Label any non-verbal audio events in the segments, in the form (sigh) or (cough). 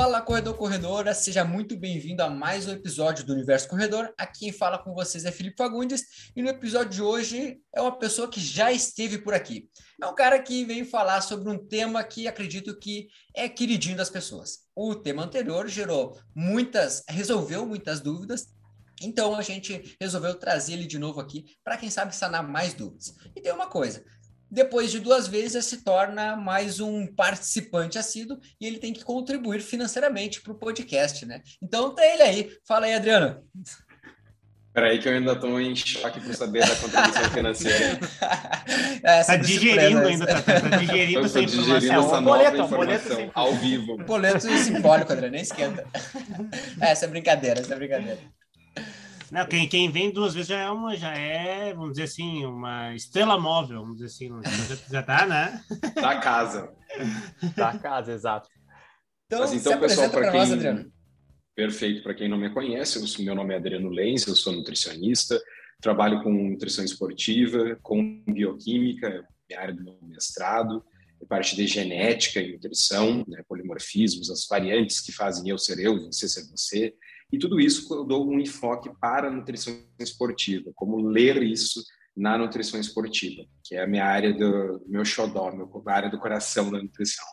Fala, corredor, corredora, seja muito bem-vindo a mais um episódio do Universo Corredor. Aqui quem fala com vocês é Felipe Fagundes e no episódio de hoje é uma pessoa que já esteve por aqui. É um cara que veio falar sobre um tema que acredito que é queridinho das pessoas. O tema anterior gerou muitas, resolveu muitas dúvidas então a gente resolveu trazer ele de novo aqui para quem sabe sanar mais dúvidas. E tem uma coisa, depois de duas vezes se torna mais um participante assíduo e ele tem que contribuir financeiramente para o podcast, né? Então tá ele aí. Fala aí, Adriano. Peraí que eu ainda estou em choque por saber da contribuição financeira. (laughs) é, tá digerindo ainda, tá, tá digerindo (laughs) essa. Digerindo essa nova boleto, informação boleto ao vivo. Boleto simbólico, Adriano, nem esquenta. (laughs) É, essa é brincadeira, essa é brincadeira. Não, quem, quem vem duas vezes já é uma, já é, vamos dizer assim, uma estrela móvel, vamos dizer assim, já, já tá, né? (laughs) Da casa. Da casa, exato. Então, Mas então, pessoal, para quem... Nós, Perfeito, para quem não me conhece, eu, meu nome é Adriano Lenz, eu sou nutricionista, trabalho com nutrição esportiva, com bioquímica, minha área do meu mestrado, parte de genética e nutrição, né, polimorfismos, as variantes que fazem eu ser eu, você ser você, e tudo isso eu dou um enfoque para a nutrição esportiva, como ler isso na nutrição esportiva, que é a minha área do meu xodó, a área do coração da nutrição.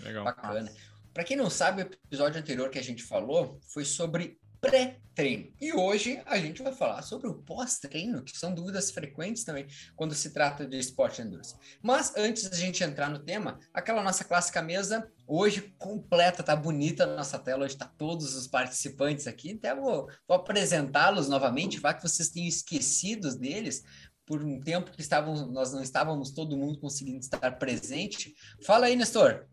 Legal. Bacana. Para quem não sabe, o episódio anterior que a gente falou foi sobre pré-treino. E hoje a gente vai falar sobre o pós-treino, que são dúvidas frequentes também quando se trata de esporte endurance. Mas antes da gente entrar no tema, aquela nossa clássica mesa hoje completa, tá bonita a nossa tela, hoje tá todos os participantes aqui. Até vou, vou apresentá-los novamente, vai que vocês tenham esquecidos deles, por um tempo que estavam, nós não estávamos todo mundo conseguindo estar presente. Fala aí, Nestor.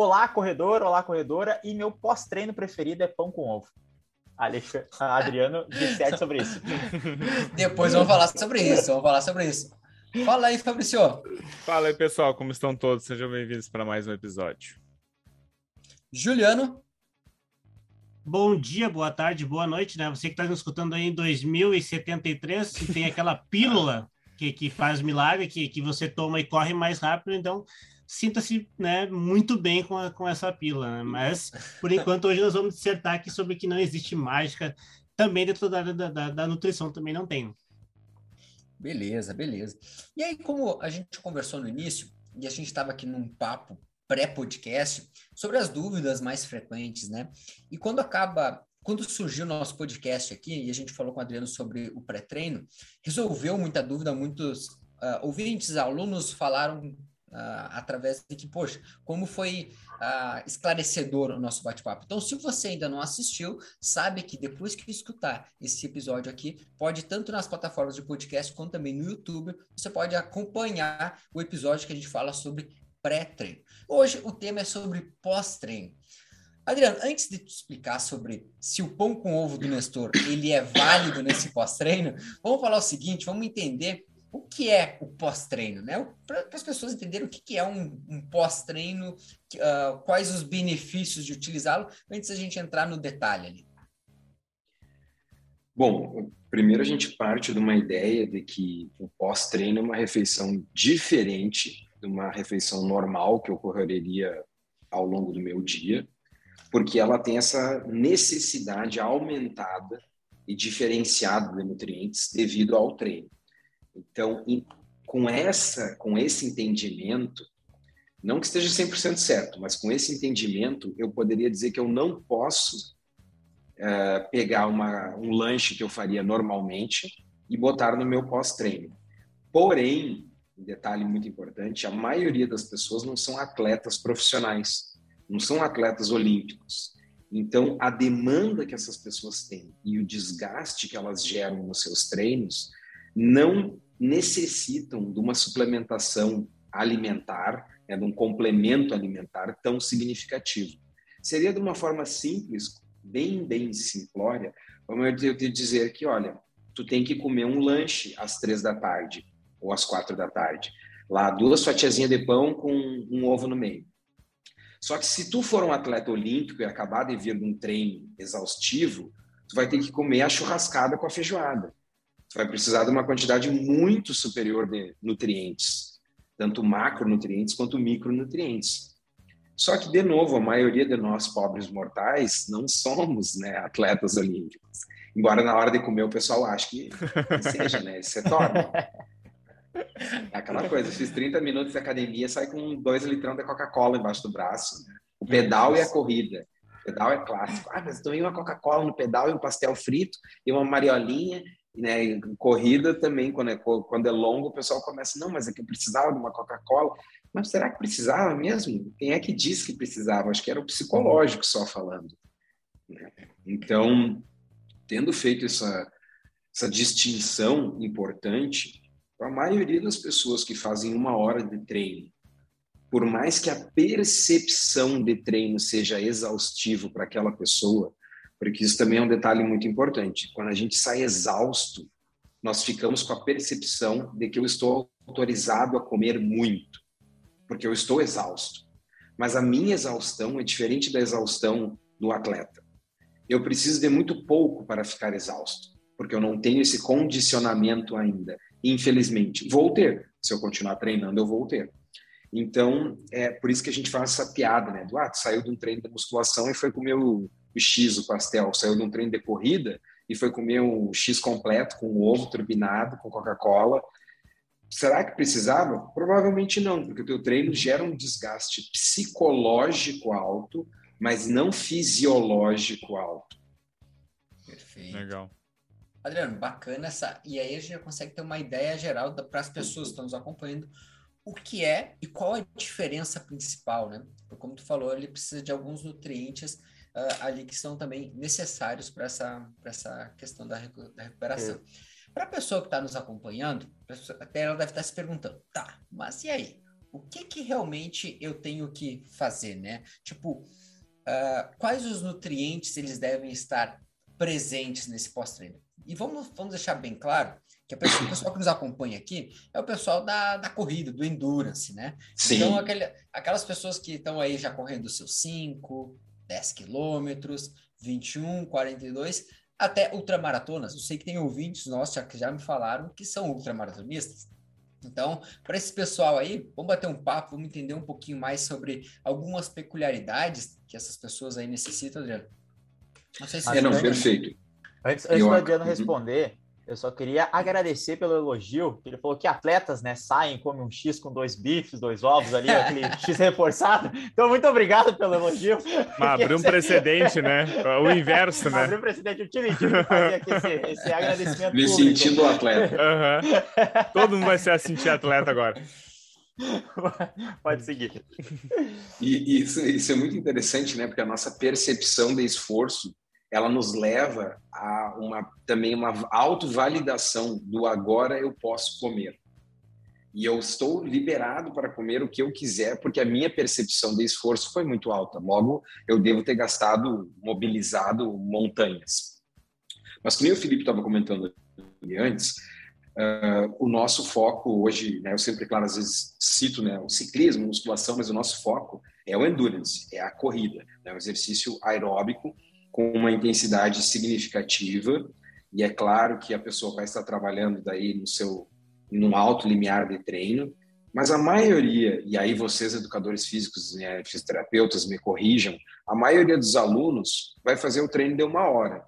Olá, corredor, olá, corredora, e meu pós-treino preferido é pão com ovo. Adriano disserte (laughs) sobre isso. Depois vamos falar sobre isso, vamos falar sobre isso. Fala aí, Fabrício. Fala aí, pessoal, como estão todos? Sejam bem-vindos para mais um episódio. Juliano. Bom dia, boa tarde, boa noite, né? Você que está nos escutando aí em 2073, tem aquela pílula que, que faz milagre, que, que você toma e corre mais rápido, então sinta-se né, muito bem com, a, com essa pílula. Né? Mas, por enquanto, hoje nós vamos dissertar aqui sobre que não existe mágica. Também dentro da, da, da, nutrição também não tem. Beleza, beleza. E aí, como a gente conversou no início, e a gente estava aqui num papo pré-podcast sobre as dúvidas mais frequentes, né? E quando acaba, quando surgiu o nosso podcast aqui, e a gente falou com o Adriano sobre o pré-treino, resolveu muita dúvida, muitos uh, ouvintes, alunos falaram Uh, através de que, poxa, como foi uh, esclarecedor o nosso bate-papo. Então, se você ainda não assistiu, sabe que depois que escutar esse episódio aqui, pode tanto nas plataformas de podcast quanto também no YouTube, você pode acompanhar o episódio que a gente fala sobre pré-treino. Hoje o tema é sobre pós-treino. Adriano, antes de te explicar sobre se o pão com ovo do Nestor ele é válido nesse pós-treino, vamos falar o seguinte, vamos entender o que é o pós-treino, né? Para as pessoas entenderem o que, que é um, um pós-treino, uh, quais os benefícios de utilizá-lo, antes da gente entrar no detalhe ali. Bom, primeiro a gente parte de uma ideia de que o pós-treino é uma refeição diferente de uma refeição normal que ocorreria ao longo do meu dia, porque ela tem essa necessidade aumentada e diferenciada de nutrientes devido ao treino. Então, com essa, com esse entendimento, não que esteja 100% certo, mas com esse entendimento, eu poderia dizer que eu não posso uh, pegar uma, um lanche que eu faria normalmente e botar no meu pós-treino. Porém, um detalhe muito importante, a maioria das pessoas não são atletas profissionais, não são atletas olímpicos. Então, a demanda que essas pessoas têm e o desgaste que elas geram nos seus treinos não necessitam de uma suplementação alimentar, né, de um complemento alimentar tão significativo. Seria de uma forma simples, bem, bem simplória, como eu te dizer que, olha, tu tem que comer um lanche às três da tarde ou às quatro da tarde. Lá, duas fatiazinhas de pão com um ovo no meio. Só que se tu for um atleta olímpico e acabar de vir de um treino exaustivo, tu vai ter que comer a churrascada com a feijoada vai precisar de uma quantidade muito superior de nutrientes, tanto macronutrientes quanto micronutrientes. Só que, de novo, a maioria de nós, pobres mortais, não somos né, atletas olímpicos. Embora na hora de comer o pessoal ache que, seja, né? Isso é. É aquela coisa, fiz 30 minutos de academia, sai com dois litrão de Coca-Cola embaixo do braço. Né? O pedal e a corrida. O pedal é clássico. Ah, mas tomei uma Coca-Cola no pedal e um pastel frito e uma mariolinha. Né? E corrida também, quando é, quando é longo, o pessoal começa, não, mas é que eu precisava de uma Coca-Cola. Mas será que precisava mesmo? Quem é que disse que precisava? Acho que era o psicológico só falando. Né? Então, tendo feito essa, essa distinção importante, a maioria das pessoas que fazem uma hora de treino, por mais que a percepção de treino seja exaustivo para aquela pessoa, porque isso também é um detalhe muito importante. Quando a gente sai exausto, nós ficamos com a percepção de que eu estou autorizado a comer muito, porque eu estou exausto. Mas a minha exaustão é diferente da exaustão do atleta. Eu preciso de muito pouco para ficar exausto, porque eu não tenho esse condicionamento ainda. Infelizmente, vou ter. Se eu continuar treinando, eu vou ter. Então, é por isso que a gente faz essa piada, né? Do, ah, saiu de um treino de musculação e foi comer o, o X, o pastel. Saiu de um treino de corrida e foi comer o X completo, com o ovo turbinado, com Coca-Cola. Será que precisava? Provavelmente não, porque o teu treino gera um desgaste psicológico alto, mas não fisiológico alto. Perfeito. Legal. Adriano, bacana essa. E aí a gente já consegue ter uma ideia geral para as pessoas que estão nos acompanhando o que é e qual é a diferença principal, né? Porque, como tu falou, ele precisa de alguns nutrientes uh, ali que são também necessários para essa, essa questão da, recu da recuperação. É. Para a pessoa que está nos acompanhando, até ela deve estar tá se perguntando, tá, mas e aí? O que que realmente eu tenho que fazer, né? Tipo, uh, quais os nutrientes eles devem estar presentes nesse pós-treino? E vamos, vamos deixar bem claro que a pessoa, o pessoal que nos acompanha aqui é o pessoal da, da corrida, do endurance, né? Sim. Então, aquele, aquelas pessoas que estão aí já correndo os seus 5, 10 quilômetros, 21, 42, até ultramaratonas. Eu sei que tem ouvintes nossos já, que já me falaram que são ultramaratonistas. Então, para esse pessoal aí, vamos bater um papo, vamos entender um pouquinho mais sobre algumas peculiaridades que essas pessoas aí necessitam, Adriano. Não sei se é, não, perfeito. Antes, antes do Adriano uhum. responder, eu só queria agradecer pelo elogio, ele falou que atletas, né, saem, comem um X com dois bifes, dois ovos ali, aquele (laughs) X reforçado. Então, muito obrigado pelo elogio. Mas abriu um precedente, né? O inverso, né? Abriu um precedente, eu tive, tive que fazer aqui esse, esse agradecimento Me público. sentindo atleta. Uhum. Todo mundo vai se sentir atleta agora. (laughs) Pode seguir. E isso, isso é muito interessante, né? Porque a nossa percepção de esforço ela nos leva a uma também uma autovalidação do agora eu posso comer. E eu estou liberado para comer o que eu quiser, porque a minha percepção de esforço foi muito alta. Logo, eu devo ter gastado, mobilizado montanhas. Mas como o Felipe estava comentando antes, uh, o nosso foco hoje, né, eu sempre, claro, às vezes cito né, o ciclismo, musculação, mas o nosso foco é o endurance, é a corrida, é né, o exercício aeróbico com uma intensidade significativa. E é claro que a pessoa vai estar trabalhando daí no seu num alto limiar de treino, mas a maioria, e aí vocês educadores físicos, né, fisioterapeutas me corrijam, a maioria dos alunos vai fazer o treino de uma hora,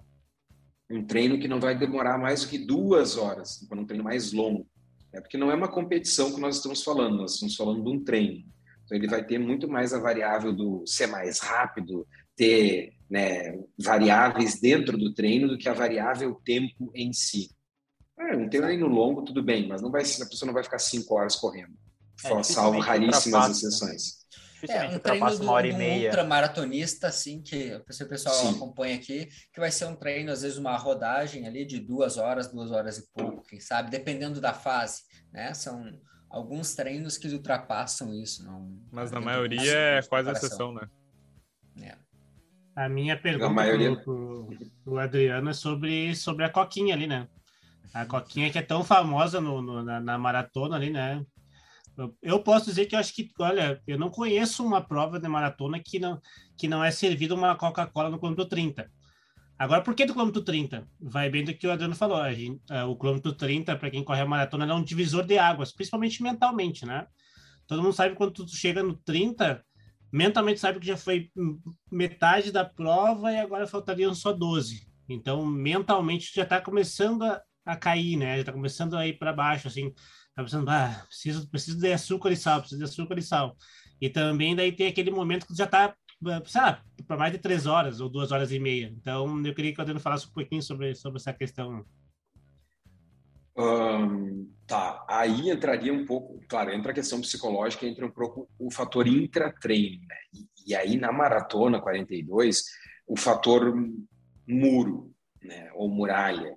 um treino que não vai demorar mais do que duas horas, um treino mais longo, é porque não é uma competição que nós estamos falando, nós estamos falando de um treino. Então ele vai ter muito mais a variável do ser mais rápido, ter né, variáveis dentro do treino do que a variável tempo em si. É, um treino longo, tudo bem, mas não vai, a pessoa não vai ficar cinco horas correndo, é, salvo raríssimas né? exceções. É, um treino do, uma hora e meia. ultramaratonista, assim, que o pessoal Sim. acompanha aqui, que vai ser um treino, às vezes, uma rodagem ali de duas horas, duas horas e pouco, quem sabe, dependendo da fase, né? São alguns treinos que ultrapassam isso. Não, Mas na maioria é quase a exceção, né? É. A minha pergunta a maioria... pro, pro, Adriano é sobre, sobre a Coquinha ali, né? A Coquinha que é tão famosa no, no na, na, maratona ali, né? Eu, eu, posso dizer que eu acho que, olha, eu não conheço uma prova de maratona que não, que não é servida uma Coca-Cola no quilômetro 30. Agora, por que do quilômetro 30? Vai bem do que o Adriano falou. Gente, uh, o quilômetro 30, para quem corre a maratona, é um divisor de águas, principalmente mentalmente, né? Todo mundo sabe quando tu chega no 30, mentalmente sabe que já foi metade da prova e agora faltariam só 12. Então, mentalmente já está começando a, a, cair, né? Já está começando a ir para baixo, assim. Tá pensando, ah, preciso, preciso de açúcar e sal, preciso de açúcar e sal. E também daí tem aquele momento que já está, sei lá, para mais de três horas ou duas horas e meia. Então, eu queria que o Adriano falasse um pouquinho sobre, sobre essa questão. Um, tá, aí entraria um pouco, claro, entra a questão psicológica, entra um pouco o fator intratreino, né? E, e aí na maratona 42, o fator muro, né? Ou muralha,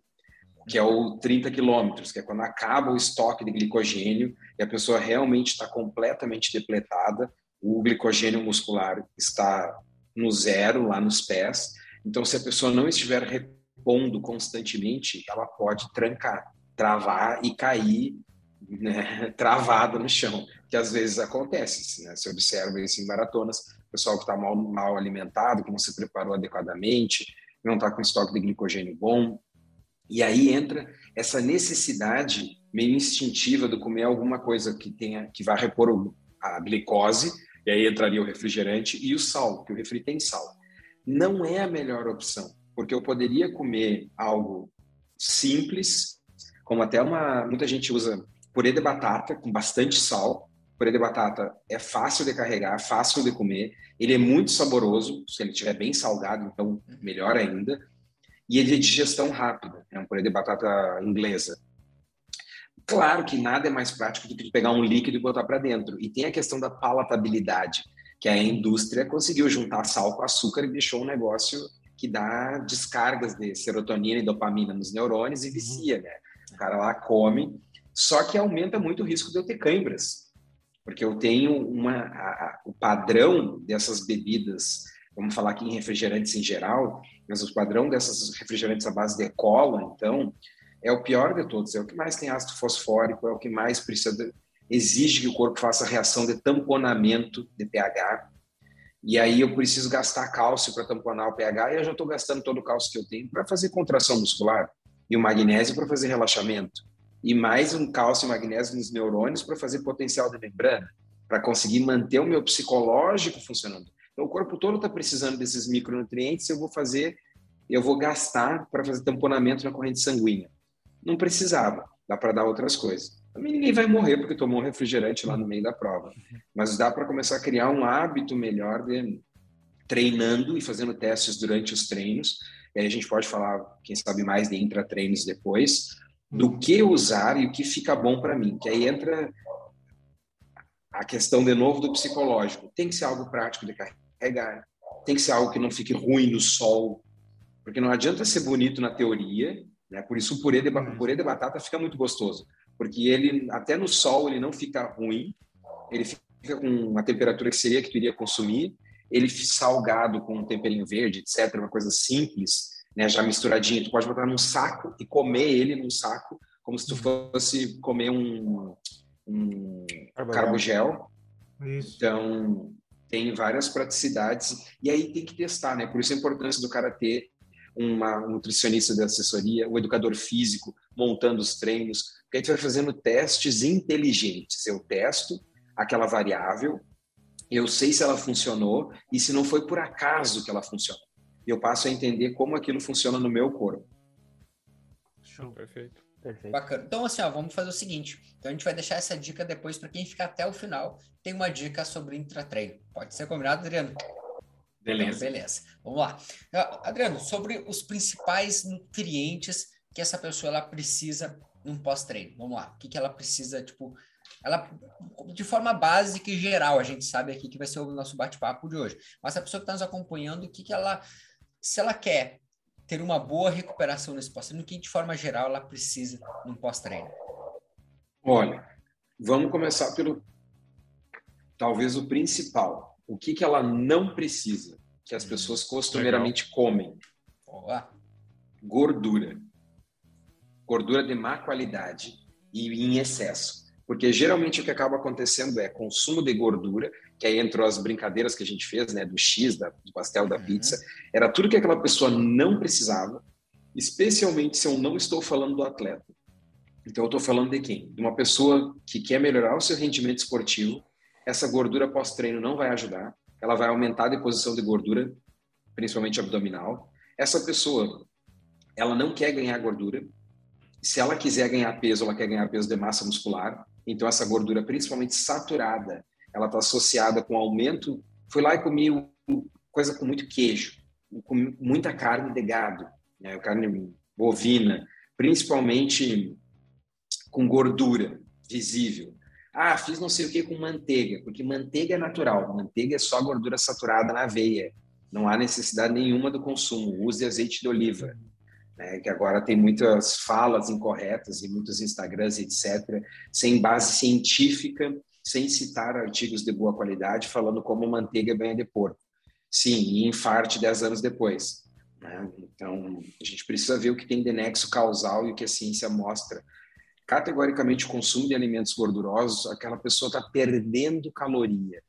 que é o 30 quilômetros, que é quando acaba o estoque de glicogênio e a pessoa realmente está completamente depletada, o glicogênio muscular está no zero, lá nos pés. Então, se a pessoa não estiver repondo constantemente, ela pode trancar travar e cair né, (laughs) travado no chão, que às vezes acontece. Né? Se observa isso em maratonas, pessoal que está mal, mal alimentado, que não se preparou adequadamente, não está com estoque de glicogênio bom. E aí entra essa necessidade meio instintiva de comer alguma coisa que tenha que vá repor a glicose, e aí entraria o refrigerante e o sal, que o refri tem sal. Não é a melhor opção, porque eu poderia comer algo simples, como até uma muita gente usa purê de batata com bastante sal. Purê de batata é fácil de carregar, fácil de comer. Ele é muito saboroso, se ele estiver bem salgado, então melhor ainda. E ele é de digestão rápida, é um purê de batata inglesa. Claro que nada é mais prático do que pegar um líquido e botar para dentro. E tem a questão da palatabilidade, que a indústria conseguiu juntar sal com açúcar e deixou um negócio que dá descargas de serotonina e dopamina nos neurônios e vicia, né? Cara lá come, só que aumenta muito o risco de eu ter câimbras, porque eu tenho uma a, a, o padrão dessas bebidas, vamos falar aqui em refrigerantes em geral, mas o padrão dessas refrigerantes à base de cola, então, é o pior de todos, é o que mais tem ácido fosfórico, é o que mais precisa de, exige que o corpo faça reação de tamponamento de pH. E aí eu preciso gastar cálcio para tamponar o pH e eu já estou gastando todo o cálcio que eu tenho para fazer contração muscular e o magnésio para fazer relaxamento, e mais um cálcio e magnésio nos neurônios para fazer potencial de membrana, para conseguir manter o meu psicológico funcionando. Então, o corpo todo está precisando desses micronutrientes, eu vou fazer, eu vou gastar para fazer tamponamento na corrente sanguínea. Não precisava, dá para dar outras coisas. Também ninguém vai morrer porque tomou um refrigerante lá no meio da prova, mas dá para começar a criar um hábito melhor de treinando e fazendo testes durante os treinos e aí a gente pode falar, quem sabe mais de intratreinos depois, do uhum. que usar e o que fica bom para mim. Que aí entra a questão de novo do psicológico. Tem que ser algo prático de carregar, tem que ser algo que não fique ruim no sol, porque não adianta ser bonito na teoria, né? Por isso o purê de, o purê de batata fica muito gostoso, porque ele até no sol ele não fica ruim, ele fica com uma temperatura que seria que tu iria consumir ele salgado com um temperinho verde, etc., uma coisa simples, né, já misturadinho, tu pode botar num saco e comer ele num saco, como se tu uhum. fosse comer um, um carbogel. Isso. Então, tem várias praticidades, e aí tem que testar, né? Por isso a importância do cara ter uma nutricionista de assessoria, um educador físico montando os treinos, porque a gente vai fazendo testes inteligentes. Eu testo aquela variável, eu sei se ela funcionou e se não foi por acaso que ela funcionou. Eu passo a entender como aquilo funciona no meu corpo. Show. Perfeito. Perfeito. Bacana. Então, assim, ó, vamos fazer o seguinte. Então, a gente vai deixar essa dica depois para quem ficar até o final. Tem uma dica sobre intratreino. Pode ser combinado, Adriano? Beleza. Então, beleza. Vamos lá. Adriano, sobre os principais nutrientes que essa pessoa ela precisa num pós-treino. Vamos lá. O que, que ela precisa, tipo, ela, de forma básica e geral, a gente sabe aqui que vai ser o nosso bate-papo de hoje. Mas a pessoa que está nos acompanhando, o que, que ela, se ela quer ter uma boa recuperação nesse pós-treino, o que de forma geral ela precisa num pós-treino? Olha, vamos começar pelo talvez o principal. O que, que ela não precisa, que as pessoas costumeiramente Legal. comem? Olá. Gordura. Gordura de má qualidade e em excesso. Porque geralmente o que acaba acontecendo é consumo de gordura, que aí entrou as brincadeiras que a gente fez, né, do X, da, do pastel, da uhum. pizza, era tudo que aquela pessoa não precisava, especialmente se eu não estou falando do atleta. Então eu estou falando de quem? De uma pessoa que quer melhorar o seu rendimento esportivo, essa gordura pós-treino não vai ajudar, ela vai aumentar a deposição de gordura, principalmente abdominal. Essa pessoa, ela não quer ganhar gordura. Se ela quiser ganhar peso, ela quer ganhar peso de massa muscular. Então, essa gordura, principalmente saturada, ela está associada com aumento. Fui lá e comi coisa com muito queijo, com muita carne de gado, né? carne bovina, principalmente com gordura visível. Ah, fiz não sei o que com manteiga, porque manteiga é natural, manteiga é só gordura saturada na veia, não há necessidade nenhuma do consumo. Use azeite de oliva, né, que agora tem muitas falas incorretas em muitos Instagrams, etc., sem base científica, sem citar artigos de boa qualidade, falando como manteiga banha de porco. Sim, e infarte 10 anos depois. Né? Então, a gente precisa ver o que tem de nexo causal e o que a ciência mostra. Categoricamente, o consumo de alimentos gordurosos, aquela pessoa está perdendo caloria.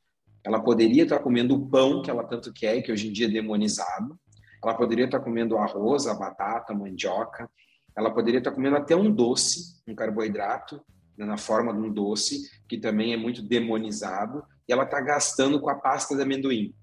Ela poderia estar tá comendo o pão que ela tanto quer, que hoje em dia é demonizado. Ela poderia estar comendo arroz, a batata, a mandioca. Ela poderia estar comendo até um doce, um carboidrato, né, na forma de um doce, que também é muito demonizado. E ela está gastando com a pasta de amendoim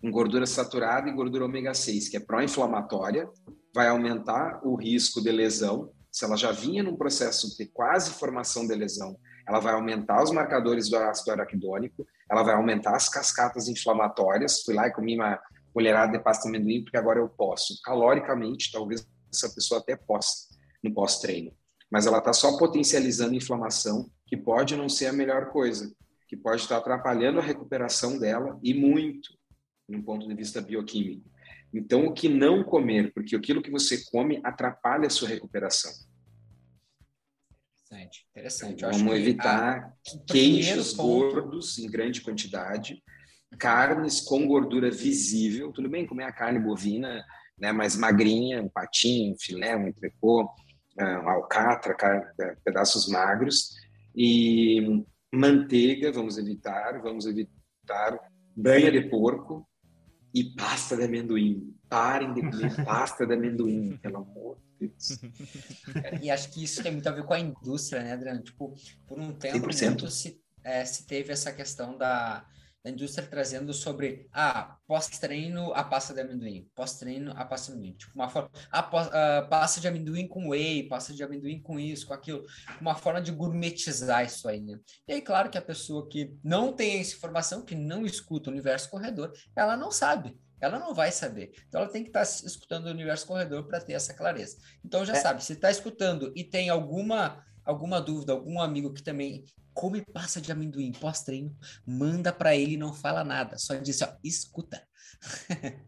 com gordura saturada e gordura ômega 6, que é pró-inflamatória, vai aumentar o risco de lesão. Se ela já vinha num processo de quase formação de lesão, ela vai aumentar os marcadores do ácido araquidônico, ela vai aumentar as cascatas inflamatórias. Fui lá e comi uma colherada de pasta de amendoim porque agora eu posso. Caloricamente, talvez essa pessoa até possa no pós-treino, mas ela está só potencializando inflamação, que pode não ser a melhor coisa, que pode estar atrapalhando a recuperação dela e muito num ponto de vista bioquímico. Então, o que não comer, porque aquilo que você come atrapalha a sua recuperação. Interessante, interessante. Vamos evitar a... queijos ponto... gordos em grande quantidade, carnes com gordura visível. Tudo bem comer a carne bovina, né, mais magrinha, um patinho, um filé, um entrecô, ah, um alcatra, é, pedaços magros. E manteiga, vamos evitar, vamos evitar banha de porco, e pasta de amendoim. Parem de comer (laughs) pasta de amendoim, pelo amor de Deus. E acho que isso tem muito a ver com a indústria, né, Adriano? Tipo, por um tempo muito se, é, se teve essa questão da, da indústria trazendo sobre ah, pós-treino a pasta de amendoim, pós-treino a pasta de amendoim. Tipo, uma forma, a, a pasta de amendoim com whey, pasta de amendoim com isso, com aquilo, uma forma de gourmetizar isso aí, né? E aí, claro que a pessoa que não tem essa informação, que não escuta o universo corredor, ela não sabe. Ela não vai saber. Então, ela tem que estar tá escutando o universo corredor para ter essa clareza. Então, já é. sabe, se está escutando e tem alguma alguma dúvida, algum amigo que também come passa de amendoim pós-treino, manda para ele e não fala nada, só diz, ó, escuta. (laughs)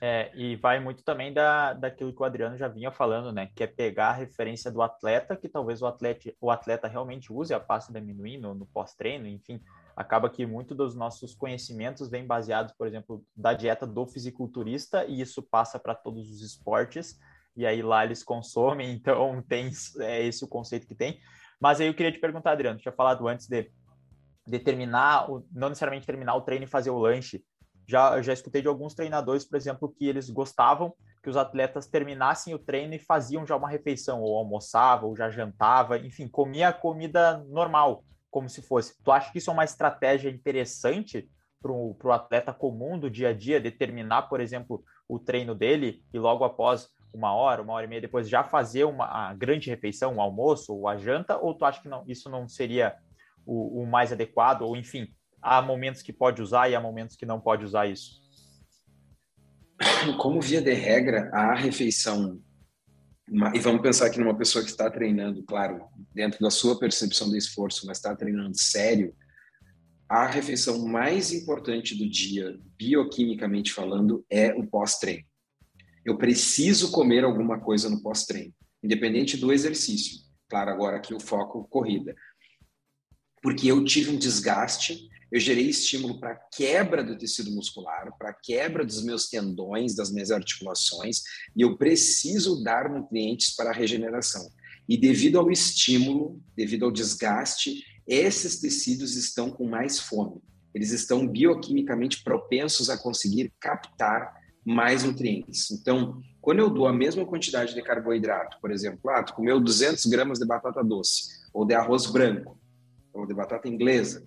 é, e vai muito também da, daquilo que o Adriano já vinha falando, né? Que é pegar a referência do atleta, que talvez o atleta, o atleta realmente use a pasta de amendoim no, no pós-treino, enfim. Acaba que muito dos nossos conhecimentos vem baseados, por exemplo, da dieta do fisiculturista, e isso passa para todos os esportes, e aí lá eles consomem, (laughs) então tem é esse o conceito que tem. Mas aí eu queria te perguntar, Adriano, tinha falado antes de, de terminar, não necessariamente terminar o treino e fazer o lanche. Já, já escutei de alguns treinadores, por exemplo, que eles gostavam que os atletas terminassem o treino e faziam já uma refeição, ou almoçava, ou já jantava, enfim, comia a comida normal, como se fosse. Tu acha que isso é uma estratégia interessante para o atleta comum do dia a dia, determinar, por exemplo, o treino dele e logo após uma hora, uma hora e meia depois já fazer uma grande refeição, um almoço ou a janta, ou tu acha que não, isso não seria o, o, mais adequado, ou enfim, há momentos que pode usar e há momentos que não pode usar isso? (coughs) Como via de regra, a refeição, e vamos pensar aqui numa pessoa que está treinando, claro, dentro da sua percepção do esforço, mas está treinando sério, a refeição mais importante do dia, bioquimicamente falando, é o pós-treino eu preciso comer alguma coisa no pós-treino, independente do exercício. Claro, agora aqui o foco corrida. Porque eu tive um desgaste, eu gerei estímulo para quebra do tecido muscular, para quebra dos meus tendões, das minhas articulações, e eu preciso dar nutrientes para a regeneração. E devido ao estímulo, devido ao desgaste, esses tecidos estão com mais fome. Eles estão bioquimicamente propensos a conseguir captar mais nutrientes. Então, quando eu dou a mesma quantidade de carboidrato, por exemplo, ah, tu comeu 200 gramas de batata doce, ou de arroz branco, ou de batata inglesa,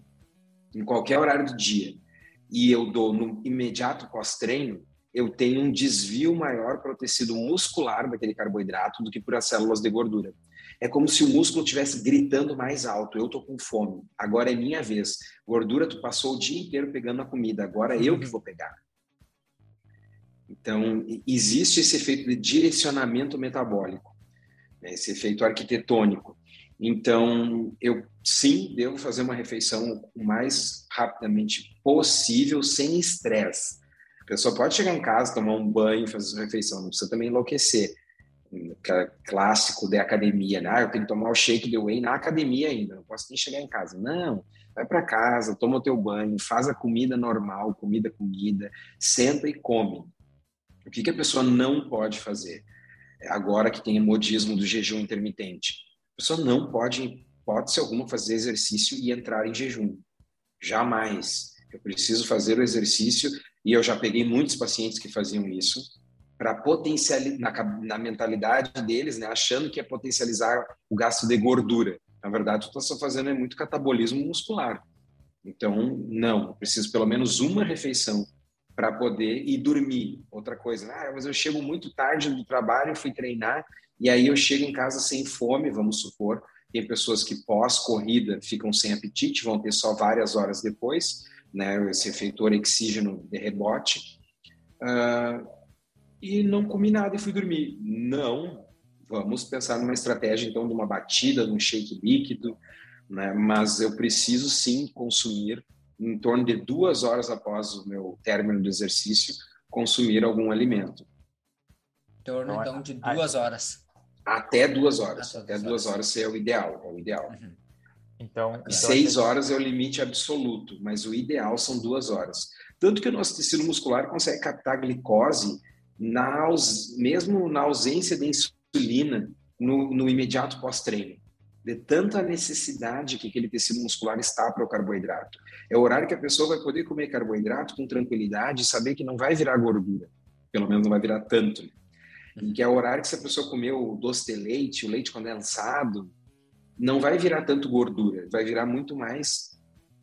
em qualquer horário do dia, e eu dou no imediato pós-treino, eu tenho um desvio maior para o tecido muscular daquele carboidrato do que para as células de gordura. É como se o músculo estivesse gritando mais alto. Eu estou com fome. Agora é minha vez. Gordura, tu passou o dia inteiro pegando a comida. Agora é eu que vou pegar. Então, existe esse efeito de direcionamento metabólico, né? esse efeito arquitetônico. Então, eu sim devo fazer uma refeição o mais rapidamente possível, sem estresse. A pessoa pode chegar em casa, tomar um banho, fazer uma refeição, não precisa também enlouquecer. Clássico da academia, né? Ah, eu tenho que tomar o shake de whey na academia ainda, não posso nem chegar em casa. Não, vai para casa, toma o teu banho, faz a comida normal, comida, comida, senta e come. O que, que a pessoa não pode fazer? Agora que tem o modismo do jejum intermitente pessoa não pode, em hipótese alguma, fazer exercício e entrar em jejum. Jamais. Eu preciso fazer o exercício e eu já peguei muitos pacientes que faziam isso para potencializar, na, na, mentalidade deles, né, achando que é potencializar o gasto de gordura. Na verdade, o que estou fazendo é muito catabolismo muscular. Então, não, eu preciso pelo menos uma refeição para poder ir dormir. Outra coisa, ah, mas eu chego muito tarde do trabalho, fui treinar e aí eu chego em casa sem fome, vamos supor. Tem pessoas que pós-corrida ficam sem apetite, vão ter só várias horas depois, né? Esse efeito oxígeno de rebote. Uh, e não comi nada e fui dormir. Não, vamos pensar numa estratégia então de uma batida, de um shake líquido, né? Mas eu preciso sim consumir em torno de duas horas após o meu término do exercício, consumir algum alimento. Em torno então de duas horas. Até duas horas. Até, Até duas horas. horas é o ideal. É o ideal. Uhum. Então, então, seis horas é o limite absoluto, mas o ideal são duas horas. Tanto que o nosso tecido muscular consegue captar glicose na, mesmo na ausência de insulina no, no imediato pós-treino. De tanta necessidade que aquele tecido muscular está para o carboidrato. É o horário que a pessoa vai poder comer carboidrato com tranquilidade e saber que não vai virar gordura. Pelo menos não vai virar tanto. Né? que é o horário que se a pessoa comeu o doce de leite, o leite condensado, não vai virar tanto gordura, vai virar muito mais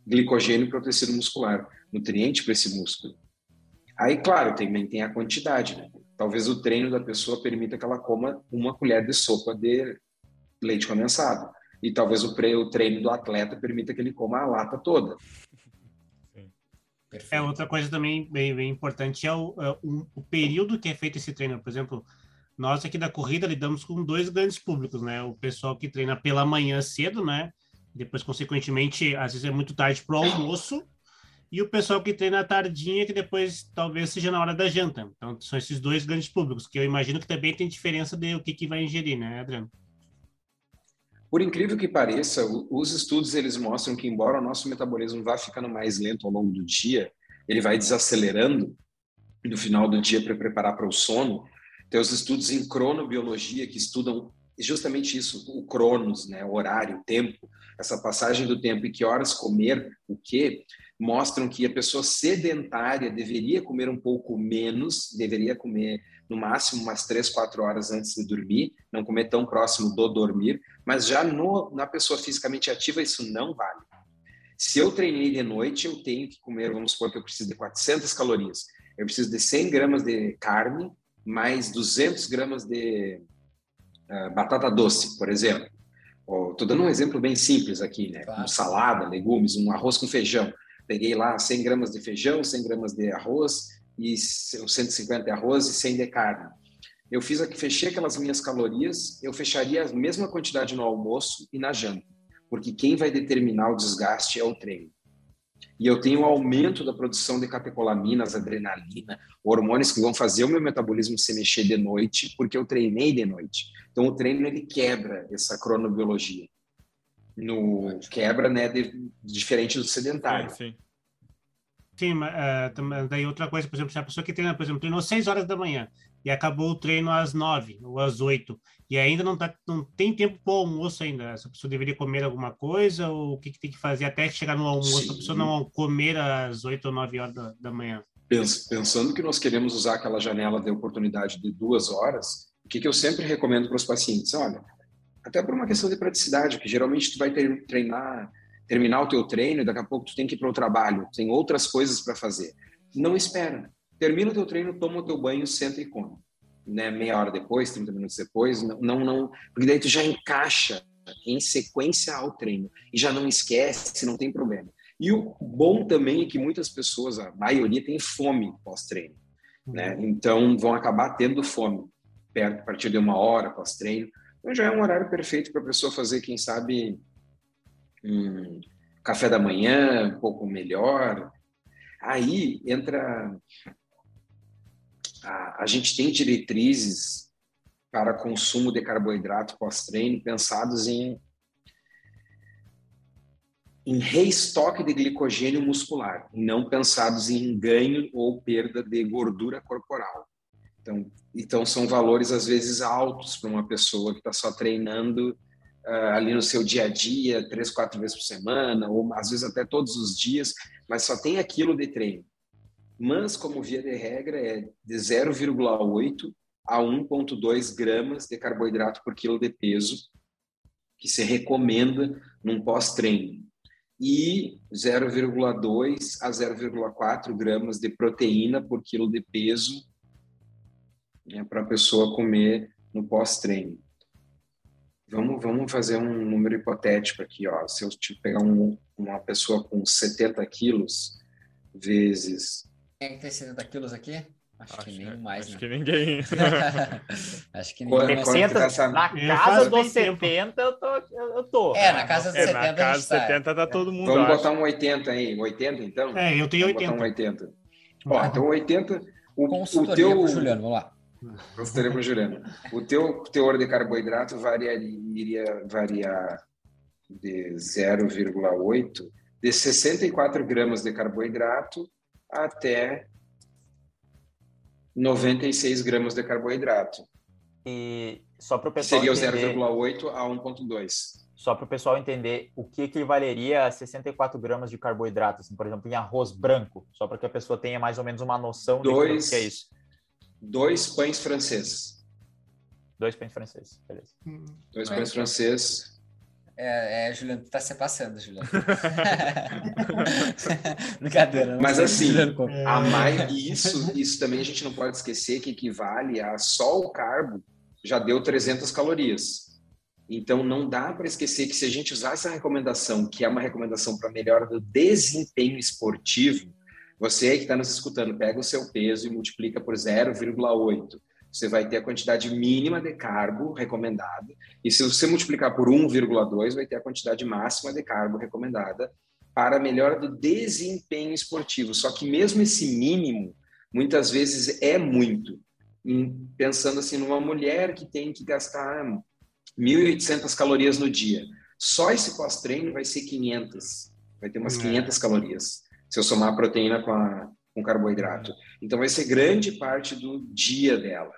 glicogênio para o tecido muscular, nutriente para esse músculo. Aí, claro, também tem a quantidade, né? Talvez o treino da pessoa permita que ela coma uma colher de sopa de leite condensado. E talvez o treino do atleta permita que ele coma a lata toda. É outra coisa também bem, bem importante é o, é o, o, período que é feito esse treino. Por exemplo, nós aqui da corrida lidamos com dois grandes públicos, né? O pessoal que treina pela manhã cedo, né? Depois, consequentemente, às vezes é muito tarde para o almoço. E o pessoal que treina à tardinha, que depois talvez seja na hora da janta. Então, são esses dois grandes públicos, que eu imagino que também tem diferença de o que, que vai ingerir, né, Adriano? Por incrível que pareça, os estudos eles mostram que embora o nosso metabolismo vá ficando mais lento ao longo do dia, ele vai desacelerando no final do dia para preparar para o sono. Tem os estudos em cronobiologia que estudam justamente isso, o cronos, né, o horário, o tempo, essa passagem do tempo e que horas comer o quê, mostram que a pessoa sedentária deveria comer um pouco menos, deveria comer no máximo umas três, quatro horas antes de dormir, não comer tão próximo do dormir, mas já no, na pessoa fisicamente ativa isso não vale. Se eu treinei de noite, eu tenho que comer, vamos supor que eu preciso de 400 calorias, eu preciso de 100 gramas de carne, mais 200 gramas de uh, batata doce, por exemplo. Estou dando um exemplo bem simples aqui, né? Claro. salada, legumes, um arroz com feijão. Peguei lá 100 gramas de feijão, 100 gramas de arroz, e 150 de arroz e 100 de carne. Eu fiz aqui, fechei aquelas minhas calorias, eu fecharia a mesma quantidade no almoço e na janta, porque quem vai determinar o desgaste é o treino. E eu tenho um aumento da produção de catecolaminas, adrenalina, hormônios que vão fazer o meu metabolismo se mexer de noite, porque eu treinei de noite. Então o treino ele quebra essa cronobiologia. No quebra, né, de, diferente do sedentário. Sim, sim. Sim, uh, daí outra coisa, por exemplo, se a pessoa que treina, por exemplo, treinou 6 horas da manhã e acabou o treino às 9 ou às 8 e ainda não, tá, não tem tempo para o almoço ainda, essa pessoa deveria comer alguma coisa ou o que, que tem que fazer até chegar no almoço, Sim. a pessoa não comer às 8 ou 9 horas da, da manhã? Pensando que nós queremos usar aquela janela de oportunidade de duas horas, o que, que eu sempre recomendo para os pacientes? Olha, até por uma questão de praticidade, que geralmente tu vai ter, treinar terminar o teu treino e daqui a pouco tu tem que ir para o trabalho, tem outras coisas para fazer. Não espera. Termina o teu treino, toma o teu banho, senta e come. Né? Meia hora depois, 30 minutos depois, não, não, não, porque daí tu já encaixa em sequência ao treino e já não esquece, não tem problema. E o bom também é que muitas pessoas, a maioria tem fome pós-treino, né? Uhum. Então vão acabar tendo fome perto a partir de uma hora pós-treino. Então já é um horário perfeito para a pessoa fazer, quem sabe, um café da manhã um pouco melhor. Aí entra a, a gente tem diretrizes para consumo de carboidrato pós-treino pensados em em reestoque de glicogênio muscular, não pensados em ganho ou perda de gordura corporal. Então, então são valores às vezes altos para uma pessoa que está só treinando uh, ali no seu dia a dia, três, quatro vezes por semana, ou às vezes até todos os dias, mas só tem aquilo de treino. Mas, como via de regra, é de 0,8 a 1,2 gramas de carboidrato por quilo de peso que se recomenda num pós-treino e 0,2 a 0,4 gramas de proteína por quilo de peso né, para a pessoa comer no pós-treino. Vamos, vamos fazer um número hipotético aqui. Ó. Se eu pegar um, uma pessoa com 70 quilos vezes... Quem é que tem 70 quilos aqui? Acho, acho que nem mais, acho né? que ninguém. (laughs) acho que ninguém. 70, na casa dos 70 eu tô, eu tô. É, na casa dos é, 70 Na casa dos 70 tá todo mundo. Vamos botar um 80 aí, 80 então? É, eu tenho 80. Vamos botar um 80. Ó, então 80 o, o teu Juliano, vamos lá. Consultoria para Juliano. O teu teor de carboidrato variaria, iria variar de 0,8 de 64 gramas de carboidrato até 96 gramas de carboidrato. E só para o pessoal Seria entender... o 0,8 a 1,2. Só para o pessoal entender o que equivaleria a 64 gramas de carboidrato, assim, por exemplo, em arroz branco, só para que a pessoa tenha mais ou menos uma noção dois, do que é isso. Dois pães franceses. Dois pães franceses, beleza. Dois pães franceses é, é, Juliano, tu tá se passando, Juliano. (laughs) Brincadeira. Mas assim, a mais, isso, isso também a gente não pode esquecer que equivale a só o carbo já deu 300 calorias. Então não dá para esquecer que se a gente usar essa recomendação, que é uma recomendação para melhora do desempenho esportivo, você que está nos escutando, pega o seu peso e multiplica por 0,8 você vai ter a quantidade mínima de carbo recomendada, e se você multiplicar por 1,2, vai ter a quantidade máxima de carbo recomendada para a melhora do desempenho esportivo. Só que mesmo esse mínimo, muitas vezes é muito. Pensando assim, numa mulher que tem que gastar 1.800 calorias no dia, só esse pós-treino vai ser 500, vai ter umas 500 é. calorias, se eu somar a proteína com, a, com carboidrato. Então vai ser grande parte do dia dela.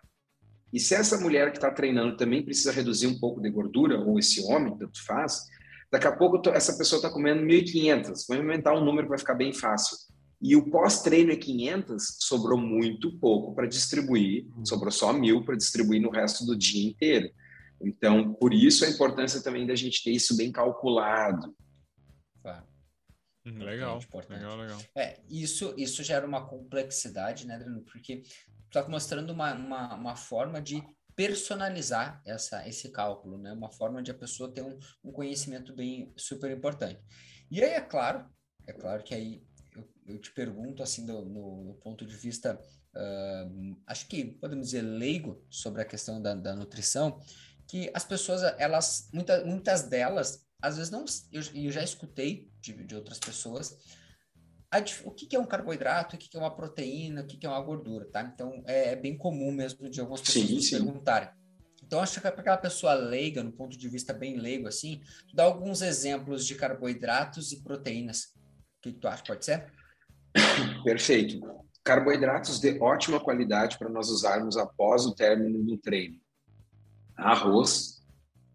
E se essa mulher que está treinando também precisa reduzir um pouco de gordura, ou esse homem, tanto faz, daqui a pouco essa pessoa está comendo 1.500. Vamos inventar um número para ficar bem fácil. E o pós-treino é 500, sobrou muito pouco para distribuir, uhum. sobrou só mil para distribuir no resto do dia inteiro. Então, por isso a importância também da gente ter isso bem calculado. Tá. Legal, legal, legal. É, isso, isso gera uma complexidade, né, Adriano? Porque está mostrando uma, uma, uma, forma de personalizar essa, esse cálculo, né? Uma forma de a pessoa ter um, um conhecimento bem super importante. E aí, é claro, é claro que aí eu, eu te pergunto, assim, do, no, no ponto de vista, uh, acho que podemos dizer leigo sobre a questão da, da nutrição, que as pessoas, elas, muita, muitas delas, às vezes não, eu, eu já escutei de, de outras pessoas, a, o que, que, é um carboidrato, o que, que, é uma proteína, o que, que, é uma gordura, tá? Então, é, é bem comum mesmo de algumas pessoas sim, sim. perguntarem. Então, acho que para aquela pessoa leiga, no ponto de vista bem leigo, assim, dá alguns exemplos de carboidratos e proteínas. O que, que tu acha? Pode ser? (coughs) Perfeito. Carboidratos de ótima qualidade para nós usarmos após o término do treino. Arroz,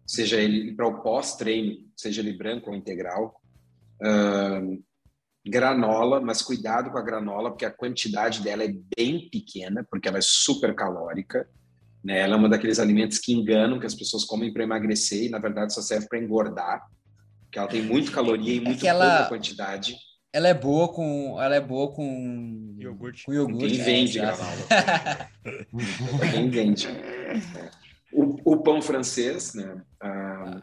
seja ele para o pós-treino, seja ele branco ou integral. Uh, granola, mas cuidado com a granola, porque a quantidade dela é bem pequena, porque ela é super calórica. Né? Ela é um daqueles alimentos que enganam, que as pessoas comem para emagrecer e, na verdade, só serve para engordar. Porque ela tem muito caloria e muito É ela- pouca quantidade. Ela é boa com. Ela é boa com. Iogurte. Com iogurte. Quem é, vende exato. granola. Quem vende. O, o pão francês, né? a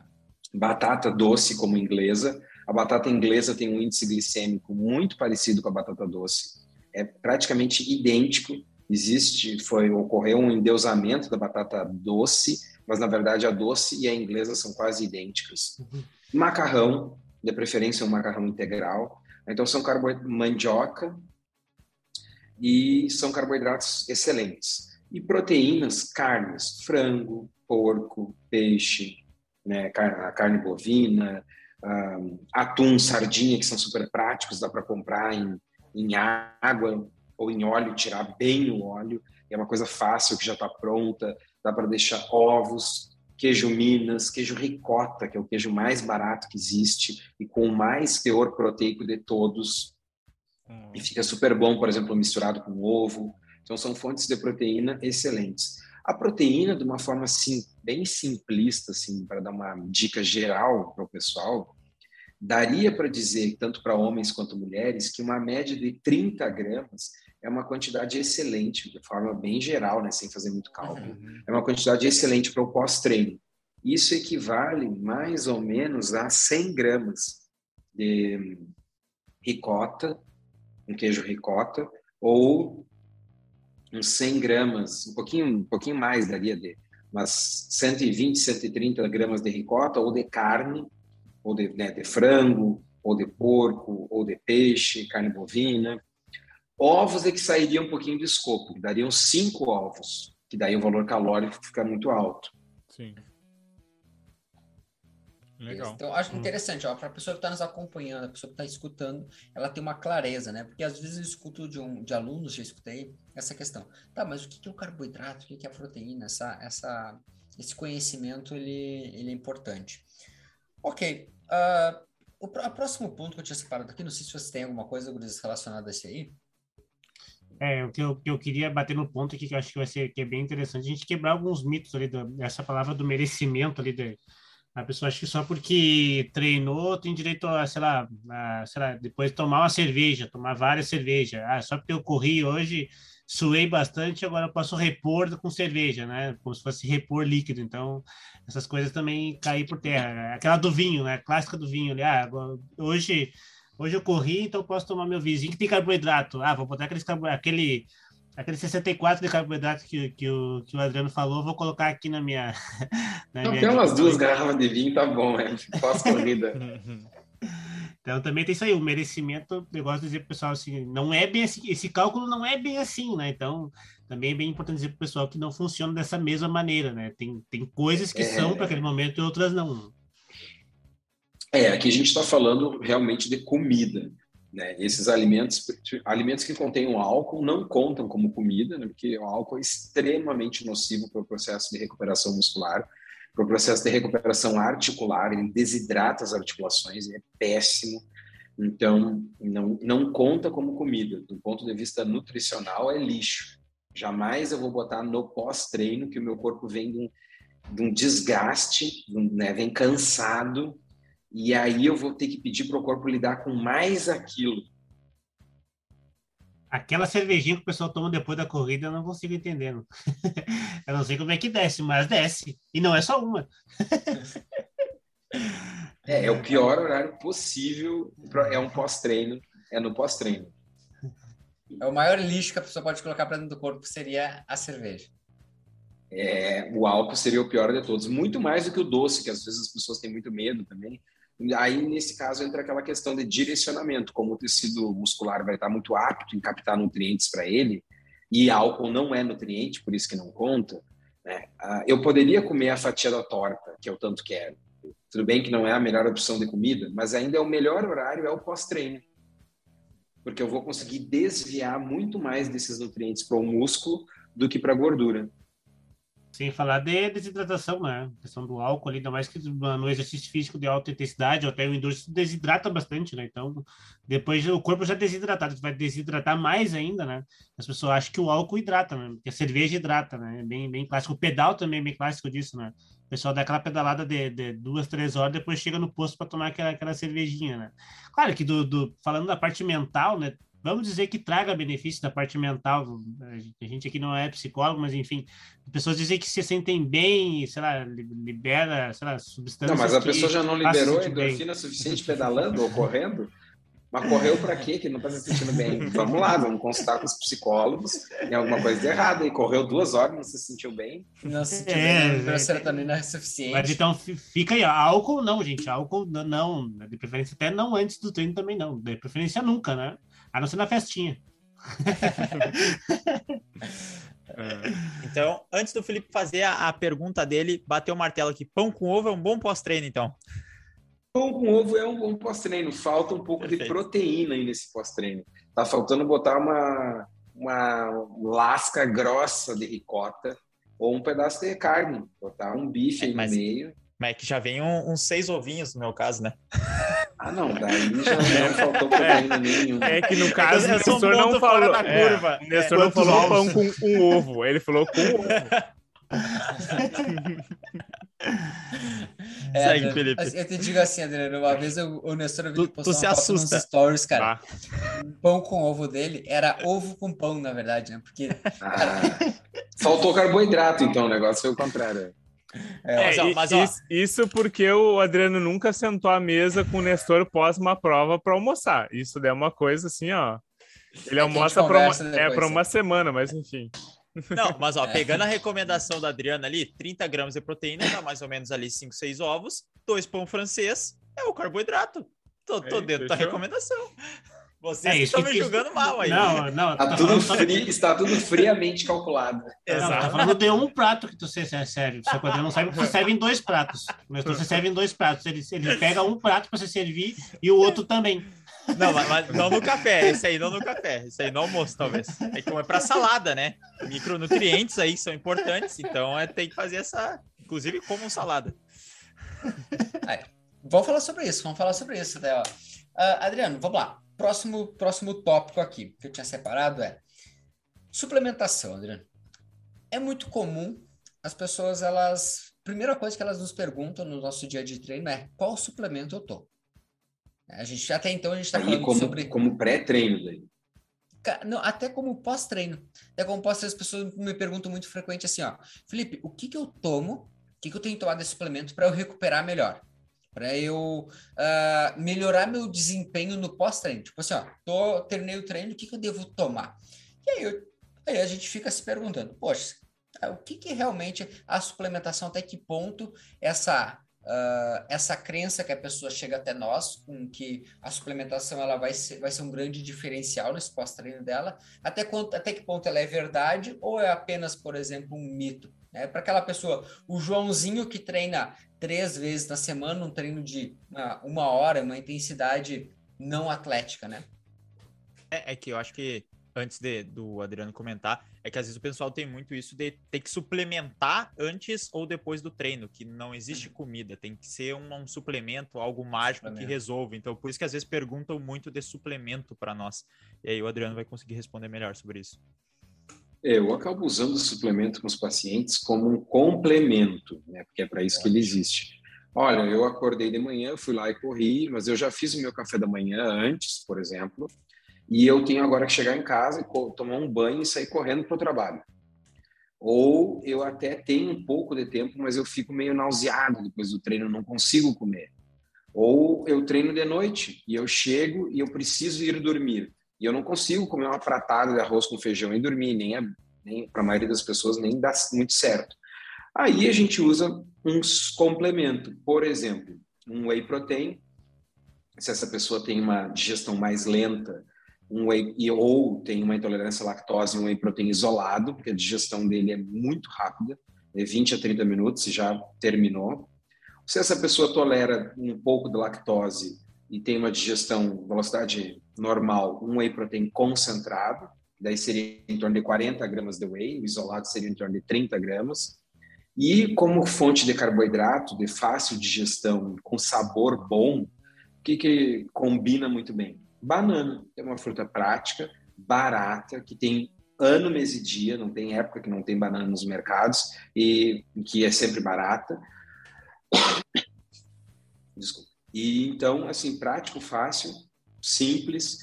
batata doce como inglesa. A batata inglesa tem um índice glicêmico muito parecido com a batata doce. É praticamente idêntico. Existe, foi ocorreu um endeusamento da batata doce, mas na verdade a doce e a inglesa são quase idênticas. Macarrão, de preferência um macarrão integral. Então são carboidratos mandioca e são carboidratos excelentes. E proteínas, carnes, frango, porco, peixe, né, car- a carne bovina, ah, atum, sardinha, que são super práticos, dá para comprar em, em água ou em óleo, tirar bem o óleo, é uma coisa fácil que já está pronta, dá para deixar ovos, queijo Minas, queijo ricota, que é o queijo mais barato que existe e com o mais teor proteico de todos, Hum, e fica super bom, por exemplo, misturado com ovo. Então, são fontes de proteína excelentes. A proteína, de uma forma sim, bem simplista, assim, para dar uma dica geral para o pessoal, daria para dizer, tanto para homens quanto mulheres, que uma média de 30 gramas é uma quantidade excelente, de forma bem geral, né, sem fazer muito cálculo. Uhum. É uma quantidade excelente para o pós-treino. Isso equivale mais ou menos a 100 gramas de ricota, um queijo ricota, ou uns 100 gramas, um pouquinho, um pouquinho mais daria de, mas 120, 130 gramas de ricota ou de carne, ou de, né, de frango, ou de porco, ou de peixe, carne bovina. Ovos é que sairia um pouquinho do escopo, dariam cinco ovos, que daí o valor calórico fica muito alto. Sim. Legal. Então, acho interessante, ó, para a pessoa que está nos acompanhando, a pessoa que está escutando, ela tem uma clareza, né? Porque às vezes eu escuto de, um, de alunos, já escutei essa questão. Tá, mas o que é o carboidrato? O que é a proteína? Essa, essa, esse conhecimento, ele, ele é importante. Ok. ah, o, pró- o próximo ponto que eu tinha separado aqui, não sei se você tem alguma coisa, Guriz, relacionada a esse aí. É, o que eu, que eu queria bater no ponto aqui, que eu acho que vai ser que é bem interessante, a gente quebrar alguns mitos ali, do, dessa palavra do merecimento ali, de, a pessoa acha que só porque treinou tem direito a, sei lá, a, sei lá, depois tomar uma cerveja, tomar várias cervejas. Ah, só porque eu corri hoje, suei bastante, agora eu posso repor com cerveja, né? Como se fosse repor líquido. Então, essas coisas também caem por terra. Aquela do vinho, né? A clássica do vinho ali. Ah, hoje, hoje eu corri, então posso tomar meu vizinho que tem carboidrato. Ah, vou botar aqueles, carbo- aquele, aquele 64 de carboidrato que, que, o, que o Adriano falou, vou colocar aqui na minha. (laughs) na Não, minha tem umas duas garrafas de vinho, tá bom, é pós-corrida. Uhum. (laughs) Então também tem isso aí, o merecimento, eu gosto de dizer pro pessoal assim, não é bem assim, esse cálculo não é bem assim, né? Então, também é bem importante dizer pro pessoal que não funciona dessa mesma maneira, né? Tem, tem coisas que É. são para aquele momento e outras não. É, aqui a gente está falando realmente de comida. Né? Esses alimentos, alimentos que contêm álcool não contam como comida, né? porque o álcool é extremamente nocivo para o processo de recuperação muscular, para o processo de recuperação articular, ele desidrata as articulações, é péssimo. Então, não, não conta como comida. Do ponto de vista nutricional, é lixo. Jamais eu vou botar no pós-treino que o meu corpo vem de um, de um desgaste, de um, né? vem cansado, e aí eu vou ter que pedir para o corpo lidar com mais aquilo. Aquela cervejinha que o pessoal toma depois da corrida, eu não consigo entender. não. (laughs) eu não sei como é que desce, mas desce. E não é só uma. (laughs) É, é o pior horário possível, pra, é um pós-treino, é no pós-treino. É o maior lixo que a pessoa pode colocar para dentro do corpo seria a cerveja. É, o álcool seria o pior de todos, muito mais do que o doce, que às vezes as pessoas têm muito medo também. Aí, nesse caso, entra aquela questão de direcionamento, como o tecido muscular vai estar muito apto em captar nutrientes para ele, e álcool não é nutriente, por isso que não conta, né? Ah, eu poderia comer a fatia da torta, que eu tanto quero. Tudo bem que não é a melhor opção de comida, mas ainda é o melhor horário, é o pós-treino. Porque eu vou conseguir desviar muito mais desses nutrientes para o músculo do que para a gordura. Sem falar de desidratação, né? A questão do álcool ali, ainda mais que no exercício físico de alta intensidade, até o endurance, desidrata bastante, né? Então, depois o corpo já desidratado, vai desidratar mais ainda, né? As pessoas acham que o álcool hidrata, né? Que a cerveja hidrata, né? É bem, bem clássico. O pedal também é bem clássico disso, né? pessoal dá aquela pedalada de, de, duas, três horas, depois chega no posto para tomar aquela, aquela cervejinha, né? Claro que do, do, falando da parte mental, né? Vamos dizer que traga benefício da parte mental. A gente aqui não é psicólogo, mas enfim, pessoas dizem que se sentem bem, sei lá, libera, sei lá, substâncias. Não, mas a pessoa já não liberou a endorfina suficiente pedalando ou correndo? Mas correu para quê? Que não está se sentindo bem. Vamos lá, vamos consultar com os psicólogos. Tem alguma coisa de errada. E correu duas horas, não se sentiu bem. Não se sentiu é, bem, a serotonina é suficiente. Mas então fica aí, álcool não, gente. Álcool não, de preferência até não antes do treino também não. De preferência nunca, né? A não ser na festinha. então, antes do Felipe fazer a, a pergunta dele, bateu o martelo aqui. Pão com ovo é um bom pós-treino, então. Pão com ovo é um bom pós-treino. Falta um pouco Perfeito. de proteína aí nesse pós-treino. Tá faltando botar uma, uma lasca grossa de ricota ou um pedaço de carne. Botar um bife é, aí mas, no meio. Mas é que já vem uns um, um seis ovinhos no meu caso, né? Ah, não, daí já não faltou proteína nenhuma. É que no caso o Nestor não falou. É, o Nestor é, não falou pão com um ovo, ele falou com um ovo. É, Segue, Felipe. Eu te digo assim, Adriano, uma vez eu, o Nestor viu postou uma foto nos stories, cara. Ah. pão com ovo dele era ovo com pão, na verdade, né? Porque... Ah, faltou carboidrato, então, o negócio foi o contrário. É, mas, ó, mas, ó, isso, isso, porque o Adriano nunca sentou à mesa com o Nestor pós uma prova para almoçar. Isso é uma coisa assim, ó. Ele é almoça para uma, é, pra uma semana, mas enfim. Não, mas ó, (laughs) é. pegando a recomendação da Adriana ali, 30 gramas de proteína, dá mais ou menos ali 5, 6 ovos, dois pão francês, é o carboidrato. Tô, tô Ei, dentro fechou? da recomendação. Vocês é, estão me julgando mal aí. Não, não. Tá tudo frio, está tudo friamente calculado. Exato. Não, tá falando de um prato que tu serve. Quando não sabe que você serve em dois pratos. Mas você serve em dois pratos. Ele, ele pega um prato para você servir e o outro também. Não, mas, mas, não no café. Esse aí não no café. Esse aí no almoço, talvez. É como é para salada, né? Micronutrientes aí são importantes. Então é, tem que fazer essa. Inclusive, como salada. Aí, vamos falar sobre isso. Vamos falar sobre isso. Né? Uh, Adriano, vamos lá próximo, próximo tópico aqui que eu tinha separado é suplementação, Adriano. É muito comum as pessoas, elas. Primeira coisa que elas nos perguntam no nosso dia de treino é qual suplemento eu tô. A gente até então a gente está falando como, sobre. Como pré-treino daí. Não, até como pós-treino. Até como pós-treino, as pessoas me perguntam muito frequente assim, ó, Felipe, o que que eu tomo? O que que eu tenho que tomar desse suplemento para eu recuperar melhor? Para eu uh, melhorar meu desempenho no pós-treino. Tipo assim, ó, tô, terminei o treino, o que, que eu devo tomar? E aí, eu, aí a gente fica se perguntando, poxa, ah, o que, que realmente a suplementação, até que ponto essa Uh, essa crença que a pessoa chega até nós, com que a suplementação ela vai ser, vai ser um grande diferencial nesse pós-treino dela, até, quanto, até que ponto ela é verdade ou é apenas, por exemplo, um mito? Né? Para aquela pessoa, o Joãozinho que treina três vezes na semana, um treino de uma, uma hora, uma intensidade não atlética, né? É, é que eu acho que antes de, do Adriano comentar, é que às vezes o pessoal tem muito isso de ter que suplementar antes ou depois do treino, que não existe uhum. comida, tem que ser um, um suplemento, algo mágico suplemento. que resolva. Então, por isso que às vezes perguntam muito de suplemento para nós. E aí o Adriano vai conseguir responder melhor sobre isso. É, eu acabo usando o suplemento com os pacientes como um complemento, né? Porque é para isso que ele existe. Olha, eu acordei de manhã, fui lá e corri, mas eu já fiz o meu café da manhã antes, por exemplo, e eu tenho agora que chegar em casa e tomar um banho e sair correndo para o trabalho. Ou eu até tenho um pouco de tempo, mas eu fico meio nauseado depois do treino, não consigo comer. Ou eu treino de noite e eu chego e eu preciso ir dormir. E eu não consigo comer uma pratada de arroz com feijão e dormir, nem, nem para a maioria das pessoas nem dá muito certo. Aí a gente usa uns complementos, por exemplo, um whey protein, se essa pessoa tem uma digestão mais lenta um whey, ou tem uma intolerância à lactose, um whey protein isolado, porque a digestão dele é muito rápida, é 20 a 30 minutos e já terminou. Se essa pessoa tolera um pouco de lactose e tem uma digestão, velocidade normal, um whey protein concentrado, daí seria em torno de 40 gramas de whey, o isolado seria em torno de 30 gramas. E como fonte de carboidrato, de fácil digestão, com sabor bom, o que, que combina muito bem? Banana é uma fruta prática, barata, que tem ano, mês e dia, não tem época que não tem banana nos mercados e que é sempre barata. (coughs) Desculpa. E então, assim, prático, fácil, simples.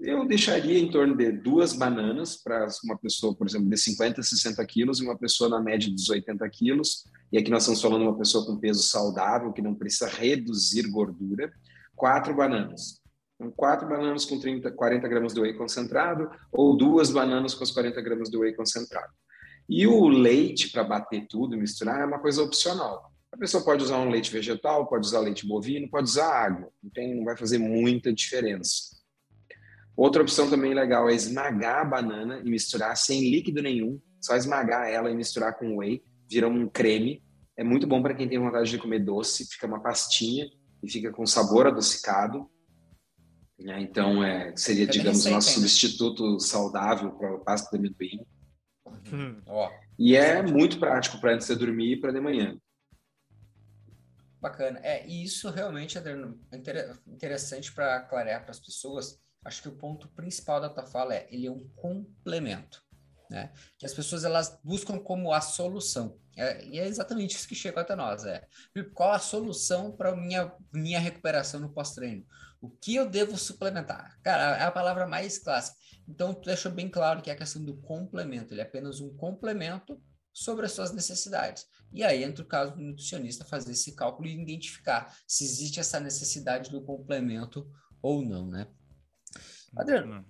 Eu deixaria em torno de duas bananas para uma pessoa, por exemplo, de 50 a 60 quilos e uma pessoa na média dos 80 quilos. E aqui nós estamos falando de uma pessoa com peso saudável, que não precisa reduzir gordura. Quatro bananas. Então, quatro bananas com 30, 40 gramas de whey concentrado ou duas bananas com os 40 gramas de whey concentrado. E o leite para bater tudo, misturar, é uma coisa opcional. A pessoa pode usar um leite vegetal, pode usar leite bovino, pode usar água. Não, tem, não vai fazer muita diferença. Outra opção também legal é esmagar a banana e misturar sem líquido nenhum. Só esmagar ela e misturar com whey, vira um creme. É muito bom para quem tem vontade de comer doce, fica uma pastinha e fica com sabor adocicado. Né? Então, é, seria, digamos, o nosso substituto saudável para o pasta de amendoim. Hum. E é muito prático para antes de dormir e para de manhã. Bacana. É, e isso realmente é interessante para clarear para as pessoas. Acho que o ponto principal da tua fala é ele é um complemento, né? Que as pessoas elas buscam como a solução. É, e é exatamente isso que chegou até nós. É qual a solução para minha minha recuperação no pós-treino? O que eu devo suplementar? Cara, é a palavra mais clássica. Então, tu deixou bem claro que é a questão do complemento. Ele é apenas um complemento sobre as suas necessidades. E aí entra o caso do nutricionista fazer esse cálculo e identificar se existe essa necessidade do complemento ou não, né? Adriano,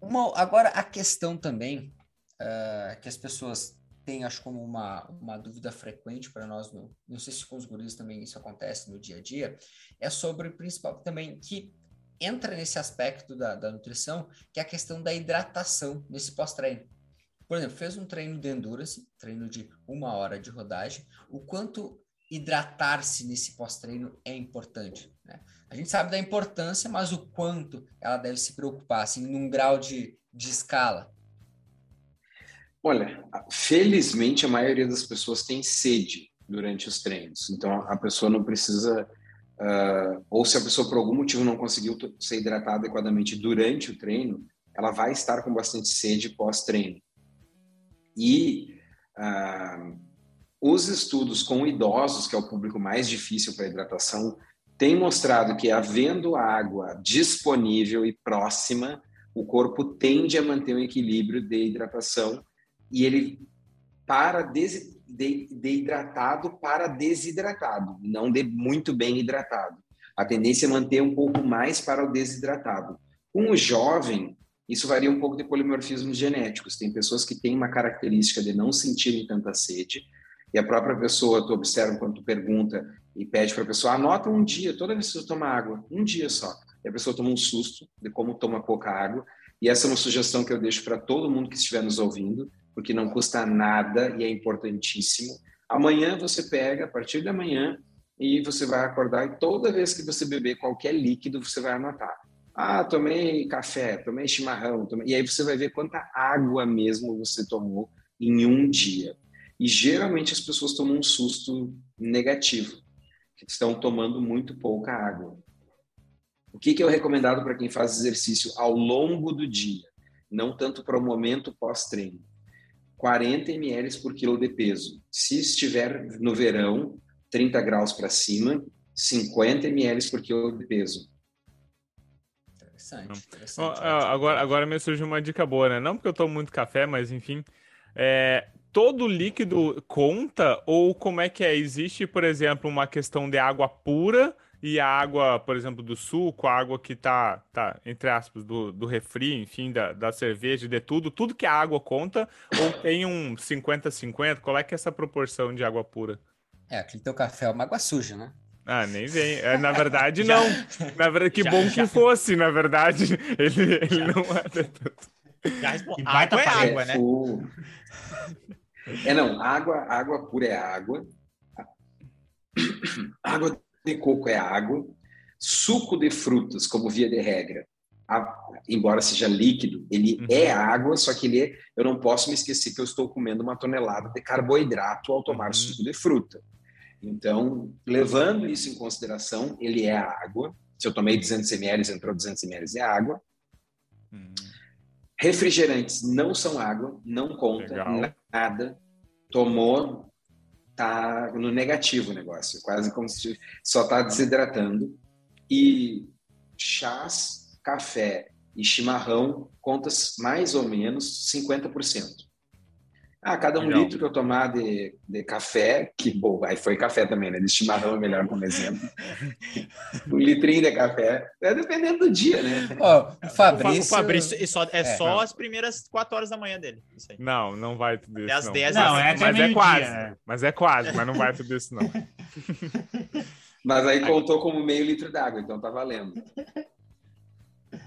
uma, agora a questão também uh, que as pessoas têm, acho como uma, uma dúvida frequente para nós, no, não sei se com os guris também isso acontece no dia a dia, é sobre o principal também que entra nesse aspecto da, da nutrição, que é a questão da hidratação nesse pós-treino. Por exemplo, fez um treino de endurance, treino de uma hora de rodagem, o quanto hidratar-se nesse pós-treino é importante. Né? A gente sabe da importância, mas o quanto ela deve se preocupar, assim, num grau de, de escala. Olha, felizmente a maioria das pessoas tem sede durante os treinos, então a pessoa não precisa, uh, ou se a pessoa por algum motivo não conseguiu ser hidratada adequadamente durante o treino, ela vai estar com bastante sede pós-treino. E ah, os estudos com idosos, que é o público mais difícil para hidratação, têm mostrado que, havendo água disponível e próxima, o corpo tende a manter um equilíbrio de hidratação e ele para des, de, de hidratado para desidratado, não de muito bem hidratado. A tendência é manter um pouco mais para o desidratado. Com o jovem, isso varia um pouco de polimorfismos genéticos. Tem pessoas que têm uma característica de não sentirem tanta sede, e a própria pessoa, tu observa quando tu pergunta e pede para a pessoa, anota um dia, toda vez que você toma água, um dia só. E a pessoa toma um susto de como toma pouca água, e essa é uma sugestão que eu deixo para todo mundo que estiver nos ouvindo, porque não custa nada e é importantíssimo. Amanhã você pega, a partir da manhã, e você vai acordar e toda vez que você beber qualquer líquido, você vai anotar. Ah, tomei café, tomei chimarrão, tomei... e aí você vai ver quanta água mesmo você tomou em um dia. E geralmente as pessoas tomam um susto negativo, que estão tomando muito pouca água. O que, que é recomendado para quem faz exercício ao longo do dia, não tanto para o momento pós-treino? 40 ml por quilo de peso. Se estiver no verão, 30 graus para cima, 50 ml por quilo de peso. Interessante. interessante agora, agora me surge uma dica boa, né? Não porque eu tomo muito café, mas enfim. É, todo líquido conta? Ou como é que é? Existe, por exemplo, uma questão de água pura e a água, por exemplo, do suco, a água que tá, tá entre aspas, do, do refri, enfim, da, da cerveja, de tudo, tudo que a água conta, ou tem um 50-50? Qual é que é essa proporção de água pura? É, aquele teu café é uma água suja, né? Ah, nem vem. É, na verdade, (laughs) não. Na verdade, que já, bom já. que fosse, na verdade. Ele, ele não é tanto. Já responde. Água é água, né? É, não. Água, água pura é água. Água de coco é água. Suco de frutas, como via de regra, a, embora seja líquido, ele uhum. é água, só que ele é, eu não posso me esquecer que eu estou comendo uma tonelada de carboidrato ao tomar uhum. suco de fruta. Então, levando isso em consideração, ele é água. Se eu tomei 200 ml, entrou 200 ml é água. Hum. Refrigerantes não são água, não conta Legal. nada. Tomou tá no negativo o negócio, quase como se só está desidratando. E chás, café e chimarrão contas mais ou menos 50%. Ah, cada um Legal. litro que eu tomar de, de café, que bom, aí foi café também, né? De chimarrão é melhor como exemplo. (laughs) um litrinho de café, é dependendo do dia, né? Oh, o Fabrício... O Fabrício só, é, é só não. as primeiras quatro horas da manhã dele. Não, não vai tudo isso. Até as 10 não, não é mas é quase. Dia. Mas é quase, mas não vai tudo isso, não. (laughs) mas aí contou como meio litro d'água, então tá valendo.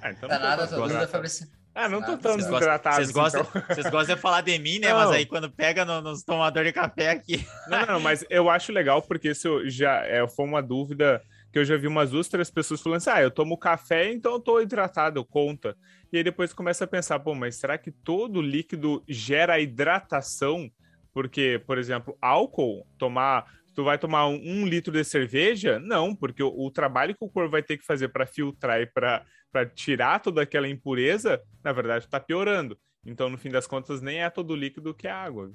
Ah, então tá nada, tua dúvida, Fabrício. Ah, não tô tão desidratado. Vocês gostam, então. (laughs) vocês gostam de falar de mim, né? Não. Mas aí quando pega no, nos tomadores de café aqui. Não, não, mas eu acho legal porque isso já é, foi uma dúvida que eu já vi umas duas, três pessoas falando assim: ah, eu tomo café, então eu tô hidratado, conta. E aí depois começa a pensar, pô, mas será que todo líquido gera hidratação? Porque, por exemplo, álcool, tomar tu vai tomar um, um, litro de cerveja? Não, porque o, o, trabalho que o corpo vai ter que fazer para filtrar e para tirar toda aquela impureza, na verdade, está piorando. Então, no fim das contas, nem é todo líquido que é água.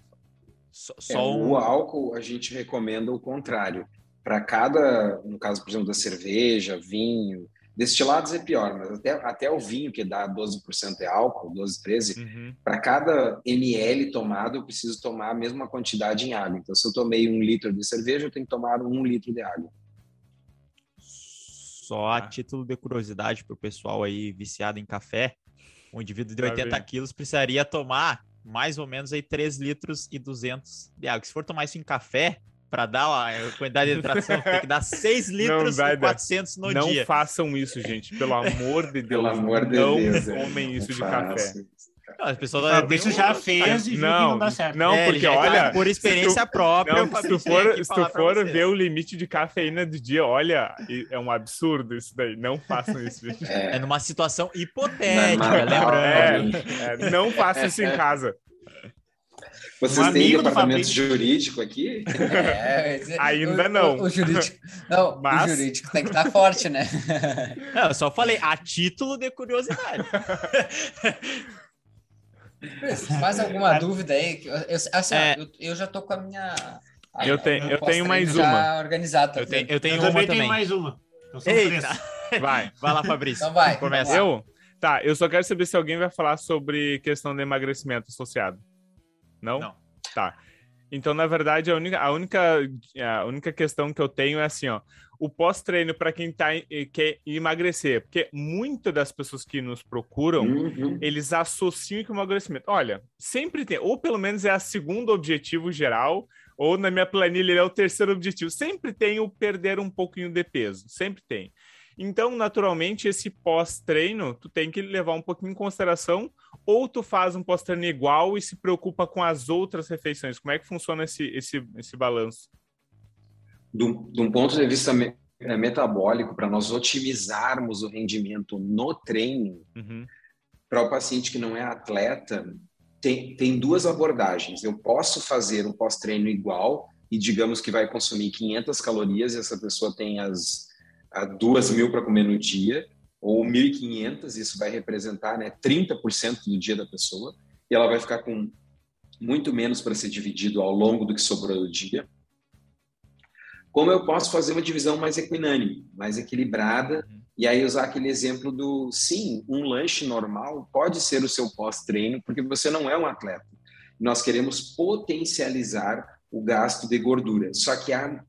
Só, só é, um... O álcool, a gente recomenda o contrário. Para cada, no caso, por exemplo, da cerveja, vinho, Destilados é pior, mas até, até o vinho, que dá 12% é álcool, 12, 13, uhum. para cada ml tomado, eu preciso tomar a mesma quantidade em água. Então, se eu tomei um litro de cerveja, eu tenho que tomar um litro de água. Só a ah. título de curiosidade para o pessoal aí viciado em café, um indivíduo de 80 tá quilos precisaria tomar mais ou menos aí 3 litros e 200 de água. Se for tomar isso em café, para dar a quantidade de hidratação, tem que dar 6 litros e 400 no não dia. Não façam isso, gente. Pelo amor de Deus. Pelo amor de não Deus. Não tomem isso de café. Não, as pessoas ah, isso já fez e não, não dá certo. Não, é, porque olha, por experiência tu, própria, não, se tu for, se tu for ver o limite de cafeína do dia, olha, é um absurdo isso daí. Não façam isso, gente. É, é numa situação hipotética, lembrando. É, é, não faça isso em (laughs) casa. Vocês um têm departamento jurídico aqui? É, Ainda o, não. O, o, jurídico, não, Mas... o jurídico tem que estar forte, né? (laughs) Não, eu só falei a título de curiosidade. Mais alguma dúvida aí? Eu, assim, é... eu, eu, já tô com a minha. A, eu tenho, eu tenho mais uma. Organizada. Eu tenho, eu tenho eu uma também. Tenho mais uma. Então Eita. (laughs) Vai. Vai lá, Fabrício. Então vai. Começa. Eu? Tá, eu só quero saber se alguém vai falar sobre questão de emagrecimento associado. Não? Não. Tá. Então, na verdade, a única, a única, a única questão que eu tenho é assim, ó. O pós-treino para quem tá, quer emagrecer, porque muitas das pessoas que nos procuram, uhum. eles associam com emagrecimento. Olha, sempre tem, ou pelo menos é a segundo objetivo geral, ou na minha planilha é o terceiro objetivo. Sempre tem o perder um pouquinho de peso, sempre tem. Então, naturalmente, esse pós-treino, tu tem que levar um pouquinho em consideração, ou tu faz um pós-treino igual e se preocupa com as outras refeições. Como é que funciona esse, esse, esse balanço? De um ponto de vista é, metabólico, para nós otimizarmos o rendimento no treino, uhum. para o paciente que não é atleta, tem, tem duas abordagens. Eu posso fazer um pós-treino igual e digamos que vai consumir 500 calorias e essa pessoa tem as a duas mil para comer no dia, ou 1.500, isso vai representar né, 30% do dia da pessoa, e ela vai ficar com muito menos para ser dividido ao longo do que sobrou do dia. Como eu posso fazer uma divisão mais equinânime, mais equilibrada, e aí usar aquele exemplo do, sim, um lanche normal pode ser o seu pós-treino, porque você não é um atleta. Nós queremos potencializar o gasto de gordura. Só que há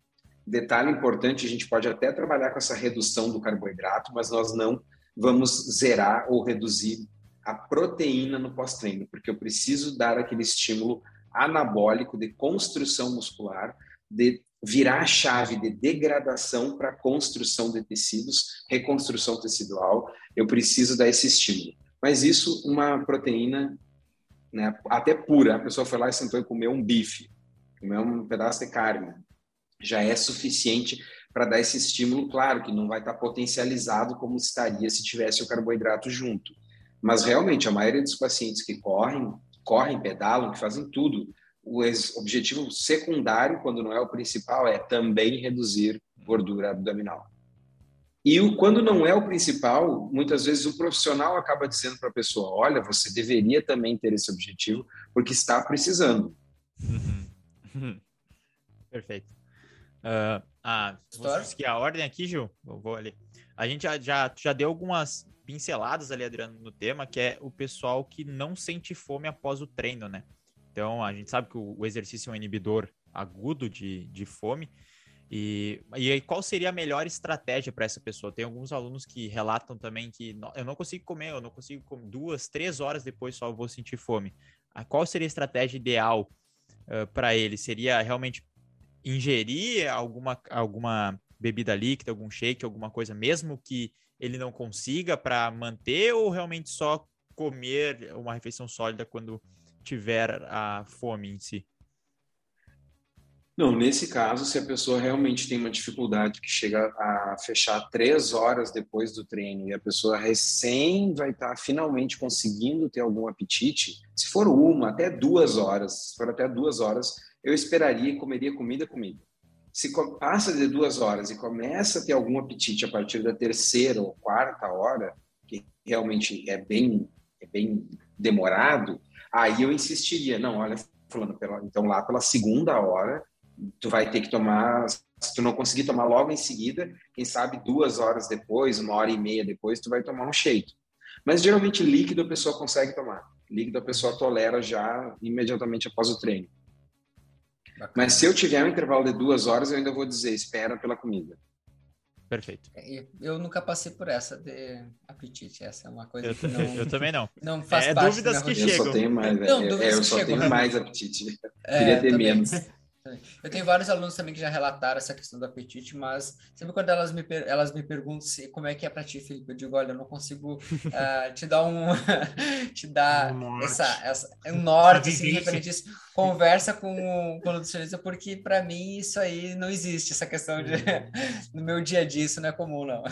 Detalhe importante, a gente pode até trabalhar com essa redução do carboidrato, mas nós não vamos zerar ou reduzir a proteína no pós-treino, porque eu preciso dar aquele estímulo anabólico de construção muscular, de virar a chave de degradação para construção de tecidos, reconstrução tecidual. Eu preciso dar esse estímulo. Mas isso, uma proteína né, até pura, a pessoa foi lá e sentou e comeu um bife, comeu um pedaço de carne, já é suficiente para dar esse estímulo, claro que não vai estar potencializado como estaria se tivesse o carboidrato junto. Mas realmente a maioria dos pacientes que correm, correm, pedalam, que fazem tudo, o objetivo secundário, quando não é o principal, é também reduzir gordura abdominal. E o, quando não é o principal, muitas vezes o profissional acaba dizendo para a pessoa: olha, você deveria também ter esse objetivo, porque está precisando. Uhum. (laughs) Perfeito. Uh, ah, seguir a ordem aqui, Gil? Eu vou ali. A gente já, já, já deu algumas pinceladas ali, Adriano, no tema, que é o pessoal que não sente fome após o treino, né? Então, a gente sabe que o, o exercício é um inibidor agudo de, de fome. E, e aí, qual seria a melhor estratégia para essa pessoa? Tem alguns alunos que relatam também que eu não consigo comer, eu não consigo comer duas, três horas depois só vou sentir fome. A qual seria a estratégia ideal uh, para ele? Seria realmente ingerir alguma, alguma bebida líquida, algum shake, alguma coisa, mesmo que ele não consiga para manter, ou realmente só comer uma refeição sólida quando tiver a fome em si? Não, nesse caso, se a pessoa realmente tem uma dificuldade que chega a fechar três horas depois do treino e a pessoa recém vai estar tá finalmente conseguindo ter algum apetite, se for uma, até duas horas, se for até duas horas, eu esperaria e comeria comida, comida. Se passa de duas horas e começa a ter algum apetite a partir da terceira ou quarta hora, que realmente é bem, é bem demorado, aí eu insistiria, não, olha, falando pela, então lá pela segunda hora tu vai ter que tomar, se tu não conseguir tomar logo em seguida, quem sabe duas horas depois, uma hora e meia depois, tu vai tomar um shake. Mas geralmente líquido a pessoa consegue tomar. Líquido a pessoa tolera já imediatamente após o treino. Bacana. Mas se eu tiver um intervalo de duas horas, eu ainda vou dizer, espera pela comida. Perfeito. É, eu nunca passei por essa de apetite. Essa é uma coisa eu, que não. (laughs) Eu também não. Não faz é, parte dúvidas que chegam. Eu só tenho mais, não, é, eu só tenho mais apetite. É, Queria ter também. menos. (laughs) Eu tenho vários alunos também que já relataram essa questão do apetite, mas sempre quando elas me, elas me perguntam se, como é que é para ti, Felipe, eu digo, olha, eu não consigo uh, (laughs) te dar um (laughs) te dar um essa, essa, um norte, assim, referente isso. Conversa com, com o nutricionista, porque para mim isso aí não existe, essa questão de (laughs) no meu dia a dia, isso não é comum, não.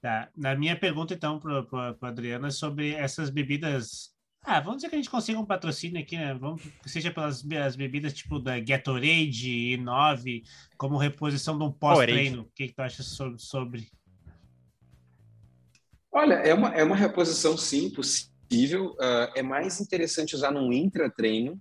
Tá. Na minha pergunta, então, para o Adriano, é sobre essas bebidas ah, vamos dizer que a gente consiga um patrocínio aqui, né? Vamos, seja pelas as bebidas tipo da Gatorade e 9, como reposição de um pós-treino. O que, que tu acha sobre, sobre? Olha, é uma, é uma reposição sim possível. Uh, é mais interessante usar num intratreino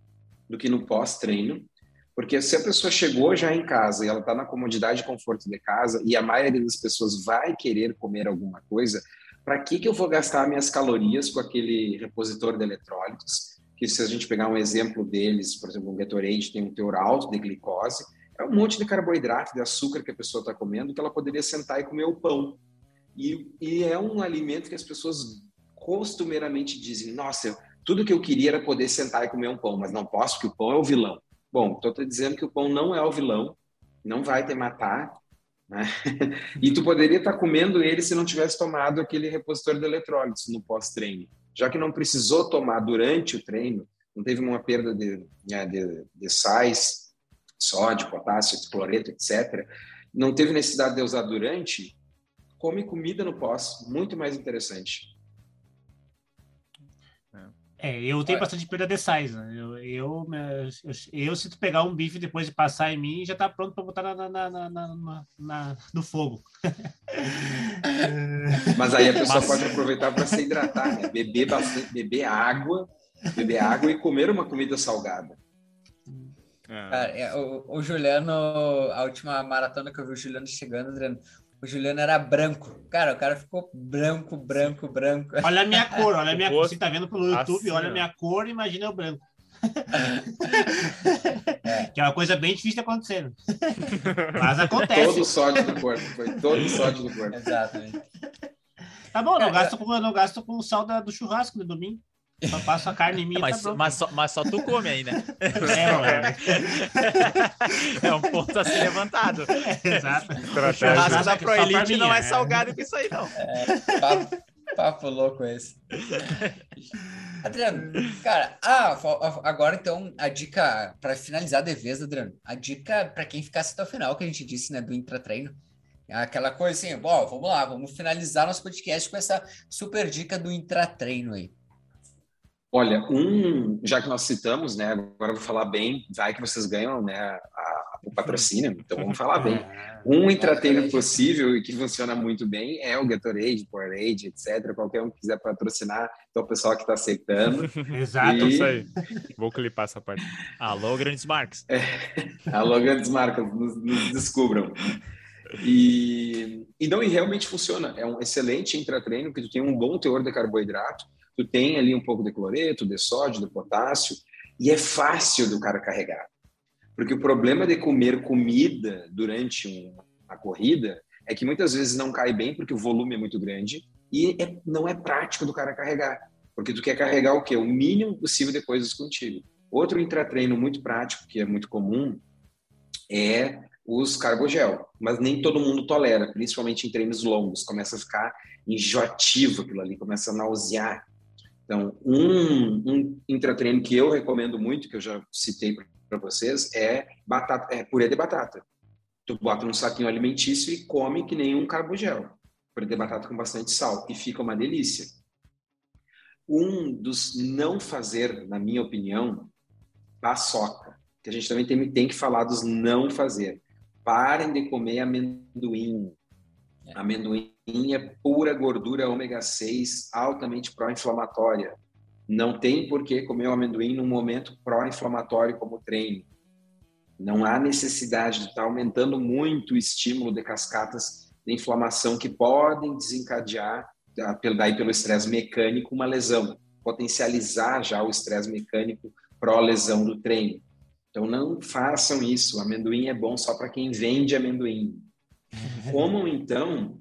do que no pós-treino, porque se a pessoa chegou já em casa e ela está na comodidade e conforto de casa, e a maioria das pessoas vai querer comer alguma coisa, para que, que eu vou gastar minhas calorias com aquele repositor de eletrólitos? Que se a gente pegar um exemplo deles, por exemplo, um Gatorade tem um teor alto de glicose, é um monte de carboidrato, de açúcar que a pessoa está comendo, que ela poderia sentar e comer o pão. E, e, é um alimento que as pessoas costumeiramente dizem: nossa, tudo que eu queria era poder sentar e comer um pão, mas não posso, porque o pão é o vilão. Bom, estou te dizendo que o pão não é o vilão, não vai te matar, né? (laughs) e tu poderia estar comendo ele se não tivesse tomado aquele repositor de eletrólitos no pós-treino. Já que não precisou tomar durante o treino, não teve uma perda de, né, de, de sais, sódio, potássio, cloreto, etc., não teve necessidade de usar durante, come comida no pós, muito mais interessante. É, eu tenho bastante perda de sais, né? Eu, eu, eu, eu, se tu pegar um bife depois de passar em mim, já tá pronto para botar na, na, na, na, no fogo. (laughs) Mas aí a pessoa Mas... pode aproveitar para se hidratar, né? Beber bastante, beber água, beber água e comer uma comida salgada. É. Cara, é, o, o, Juliano, a última maratona que eu vi o Juliano chegando, Adriano, o Juliano era branco. Cara, o cara ficou branco, branco, branco. Olha a minha cor, olha a minha cor. Você tá vendo pelo YouTube, assim, olha a minha cor, imagina o branco. (laughs) É. Que é uma coisa bem difícil de acontecer. Né? (laughs) Mas acontece. Todo o sódio do corpo, foi todo o sódio do corpo. Exatamente. Tá bom, não gasto com, não gasto com o sal da, do churrasco de domingo. Só passo a carne minha. Mas, tá mas, só, mas só tu come aí, né? É, é (laughs) um ponto a ser levantado. exato. O churrasco da Proelite não é, é salgado com isso aí, não. É, papo, papo louco esse. Adriano, cara, ah, agora então a dica para finalizar a defesa, Adriano, a dica para quem ficasse até o final que a gente disse, né, do intratreino, é aquela coisa assim, bom, vamos lá, vamos finalizar nosso podcast com essa super dica do intratreino aí. Olha, um, já que nós citamos, né, agora eu vou falar bem, vai que vocês ganham, né, a, o patrocínio, então vamos falar bem. (laughs) Um intratreino possível e que funciona muito bem é o Gatorade, Powerade, etc. Qualquer um que quiser patrocinar, então o pessoal que está aceitando. (laughs) Exato, e... isso aí. Vou clipar essa parte. Alô, grandes marcas. É. (laughs) Alô, grandes marcas, nos, nos descubram. E, e não, e realmente funciona. É um excelente intratreino, que tu tem um bom teor de carboidrato, tu tem ali um pouco de cloreto, de sódio, de potássio, e é fácil do cara carregar. Porque o problema de comer comida durante uma corrida é que muitas vezes não cai bem porque o volume é muito grande e é, não é prático do cara carregar. Porque tu quer carregar o quê? O mínimo possível de coisas contigo. Outro intratreino muito prático, que é muito comum, é os carbogel. Mas nem todo mundo tolera, principalmente em treinos longos. Começa a ficar enjoativo aquilo ali, começa a nausear. Então, um, um intratreino que eu recomendo muito, que eu já citei para vocês, é, batata, é purê de batata. Tu bota num saquinho alimentício e come que nem um carbogel. Purê de batata com bastante sal. E fica uma delícia. Um dos não fazer, na minha opinião, paçoca. Que a gente também tem, tem que falar dos não fazer. Parem de comer amendoim. É. Amendoim é pura gordura ômega 6 altamente pró-inflamatória. Não tem por que comer o amendoim num momento pró-inflamatório como treino. Não há necessidade de estar aumentando muito o estímulo de cascatas de inflamação que podem desencadear, daí pelo estresse mecânico, uma lesão. Potencializar já o estresse mecânico pró-lesão do treino. Então não façam isso. O amendoim é bom só para quem vende amendoim. (laughs) Comam então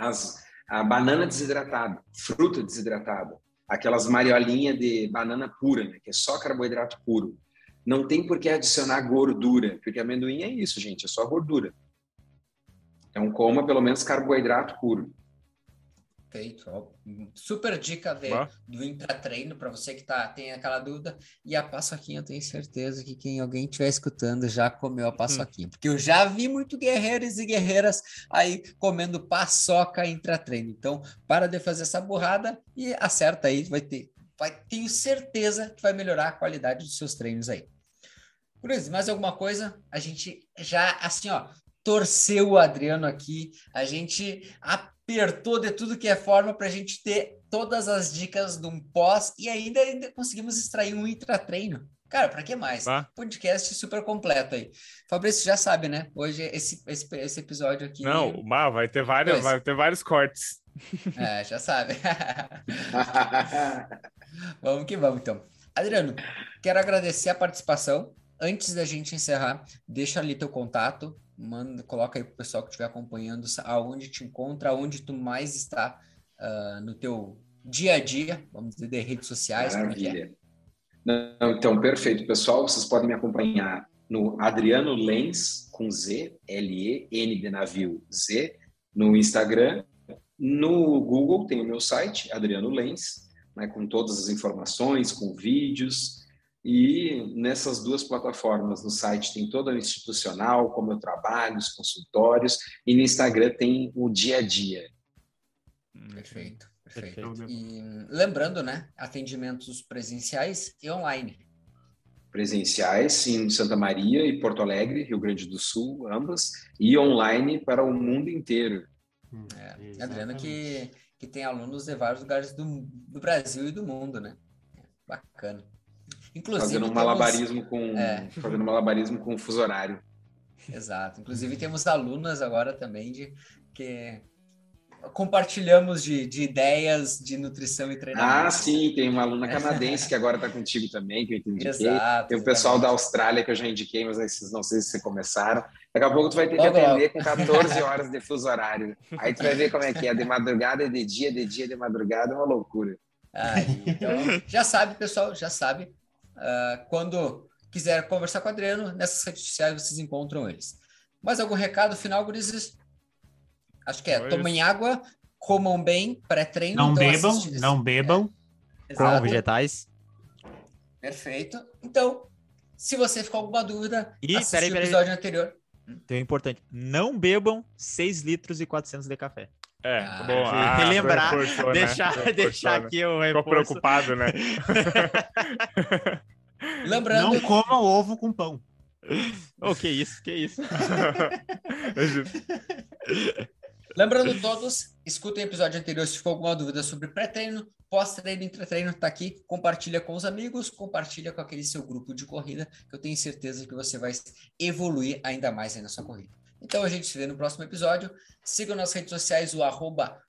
as, a banana desidratada, fruta desidratada, aquelas mariolinhas de banana pura, né, que é só carboidrato puro. Não tem por que adicionar gordura, porque amendoim é isso, gente, é só gordura. Então coma pelo menos carboidrato puro. Perfeito. Super dica de, do intratreino para você que tá, tem aquela dúvida. E a paçoquinha, eu tenho certeza que quem alguém estiver escutando já comeu a paçoquinha. Hum. Porque eu já vi muito guerreiros e guerreiras aí comendo paçoca intratreino. Então, para de fazer essa burrada e acerta aí, vai ter. Vai, tenho certeza que vai melhorar a qualidade dos seus treinos aí. Cruz, mais alguma coisa? A gente já, assim, ó, torceu o Adriano aqui, a gente apertou de tudo que é forma para a gente ter todas as dicas de um pós e ainda, ainda conseguimos extrair um intratreino. Cara, para que mais? Ah. Podcast super completo aí. Fabrício já sabe, né? Hoje esse, esse, esse episódio aqui. Não, mas vai ter vários, vai ter vários cortes. É, já sabe. (laughs) vamos que vamos, então. Adriano, quero agradecer a participação. Antes da gente encerrar, deixa ali teu contato, manda, coloca aí para o pessoal que estiver acompanhando aonde te encontra, aonde tu mais está uh, no teu dia a dia, vamos dizer, de redes sociais. Maravilha. É Não, então, perfeito, pessoal. Vocês podem me acompanhar no Adriano Lens, com Z, L-E-N de navio, Z, no Instagram. No Google tem o meu site, Adriano Lens, né, com todas as informações, com vídeos, e nessas duas plataformas, no site tem todo o institucional, como eu trabalho, os consultórios, e no Instagram tem o dia a dia. Perfeito, perfeito. E lembrando, né, atendimentos presenciais e online. Presenciais em Santa Maria e Porto Alegre, Rio Grande do Sul, ambas, e online para o mundo inteiro. É, Adriano que, que tem alunos de vários lugares do, do Brasil e do mundo, né? Bacana. Inclusive, fazendo um malabarismo com é. fazendo malabarismo com o fuso horário. Exato. Inclusive temos alunas agora também de que compartilhamos de, de ideias de nutrição e treinamento. Ah, sim, tem uma aluna (laughs) canadense que agora está contigo também, que eu indiquei. Exato, tem o pessoal da Austrália que eu já indiquei, mas não sei se começam. Daqui a pouco tu vai ter que logo, atender logo. com 14 (laughs) horas de fuso horário. Aí tu vai ver como é que é, de madrugada, de dia, de dia, de madrugada, é uma loucura. Aí, então, já sabe, pessoal, já sabe. Uh, quando quiser conversar com o Adriano, nessas redes sociais vocês encontram eles. Mais algum recado final, Gurizes? Acho que é, tomem água, comam bem, pré-treino. Não então bebam, não bebam. É, com vegetais. Perfeito. Então, se você ficou com alguma dúvida, e, assiste peraí, o episódio peraí. anterior. Então é importante, não bebam 6 litros e 400 de café. É, ah, bom. Ah, relembrar, reforçou, deixar, né? deixar aqui o reforço. Ficou preocupado, né? (laughs) Lembrando. Não coma ovo com pão. (laughs) oh, que isso, que isso. (laughs) Lembrando todos, escutem o episódio anterior se ficou alguma dúvida sobre pré-treino, pós-treino, entre-treino, tá aqui. Compartilha com os amigos, compartilha com aquele seu grupo de corrida, que eu tenho certeza que você vai evoluir ainda mais aí na sua corrida. Então a gente se vê no próximo episódio. Sigam nas redes sociais o arroba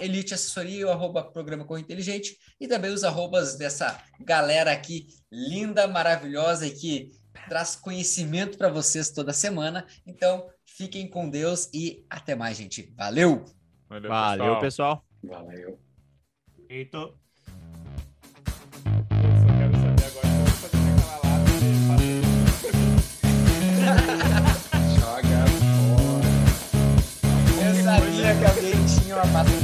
Elite Assessoria, o arroba Programa Corrida Inteligente e também os arrobas dessa galera aqui linda, maravilhosa e que traz conhecimento para vocês toda semana. Então, fiquem com Deus e até mais, gente. Valeu! Valeu, Valeu pessoal. pessoal. Valeu. Eita. your mother.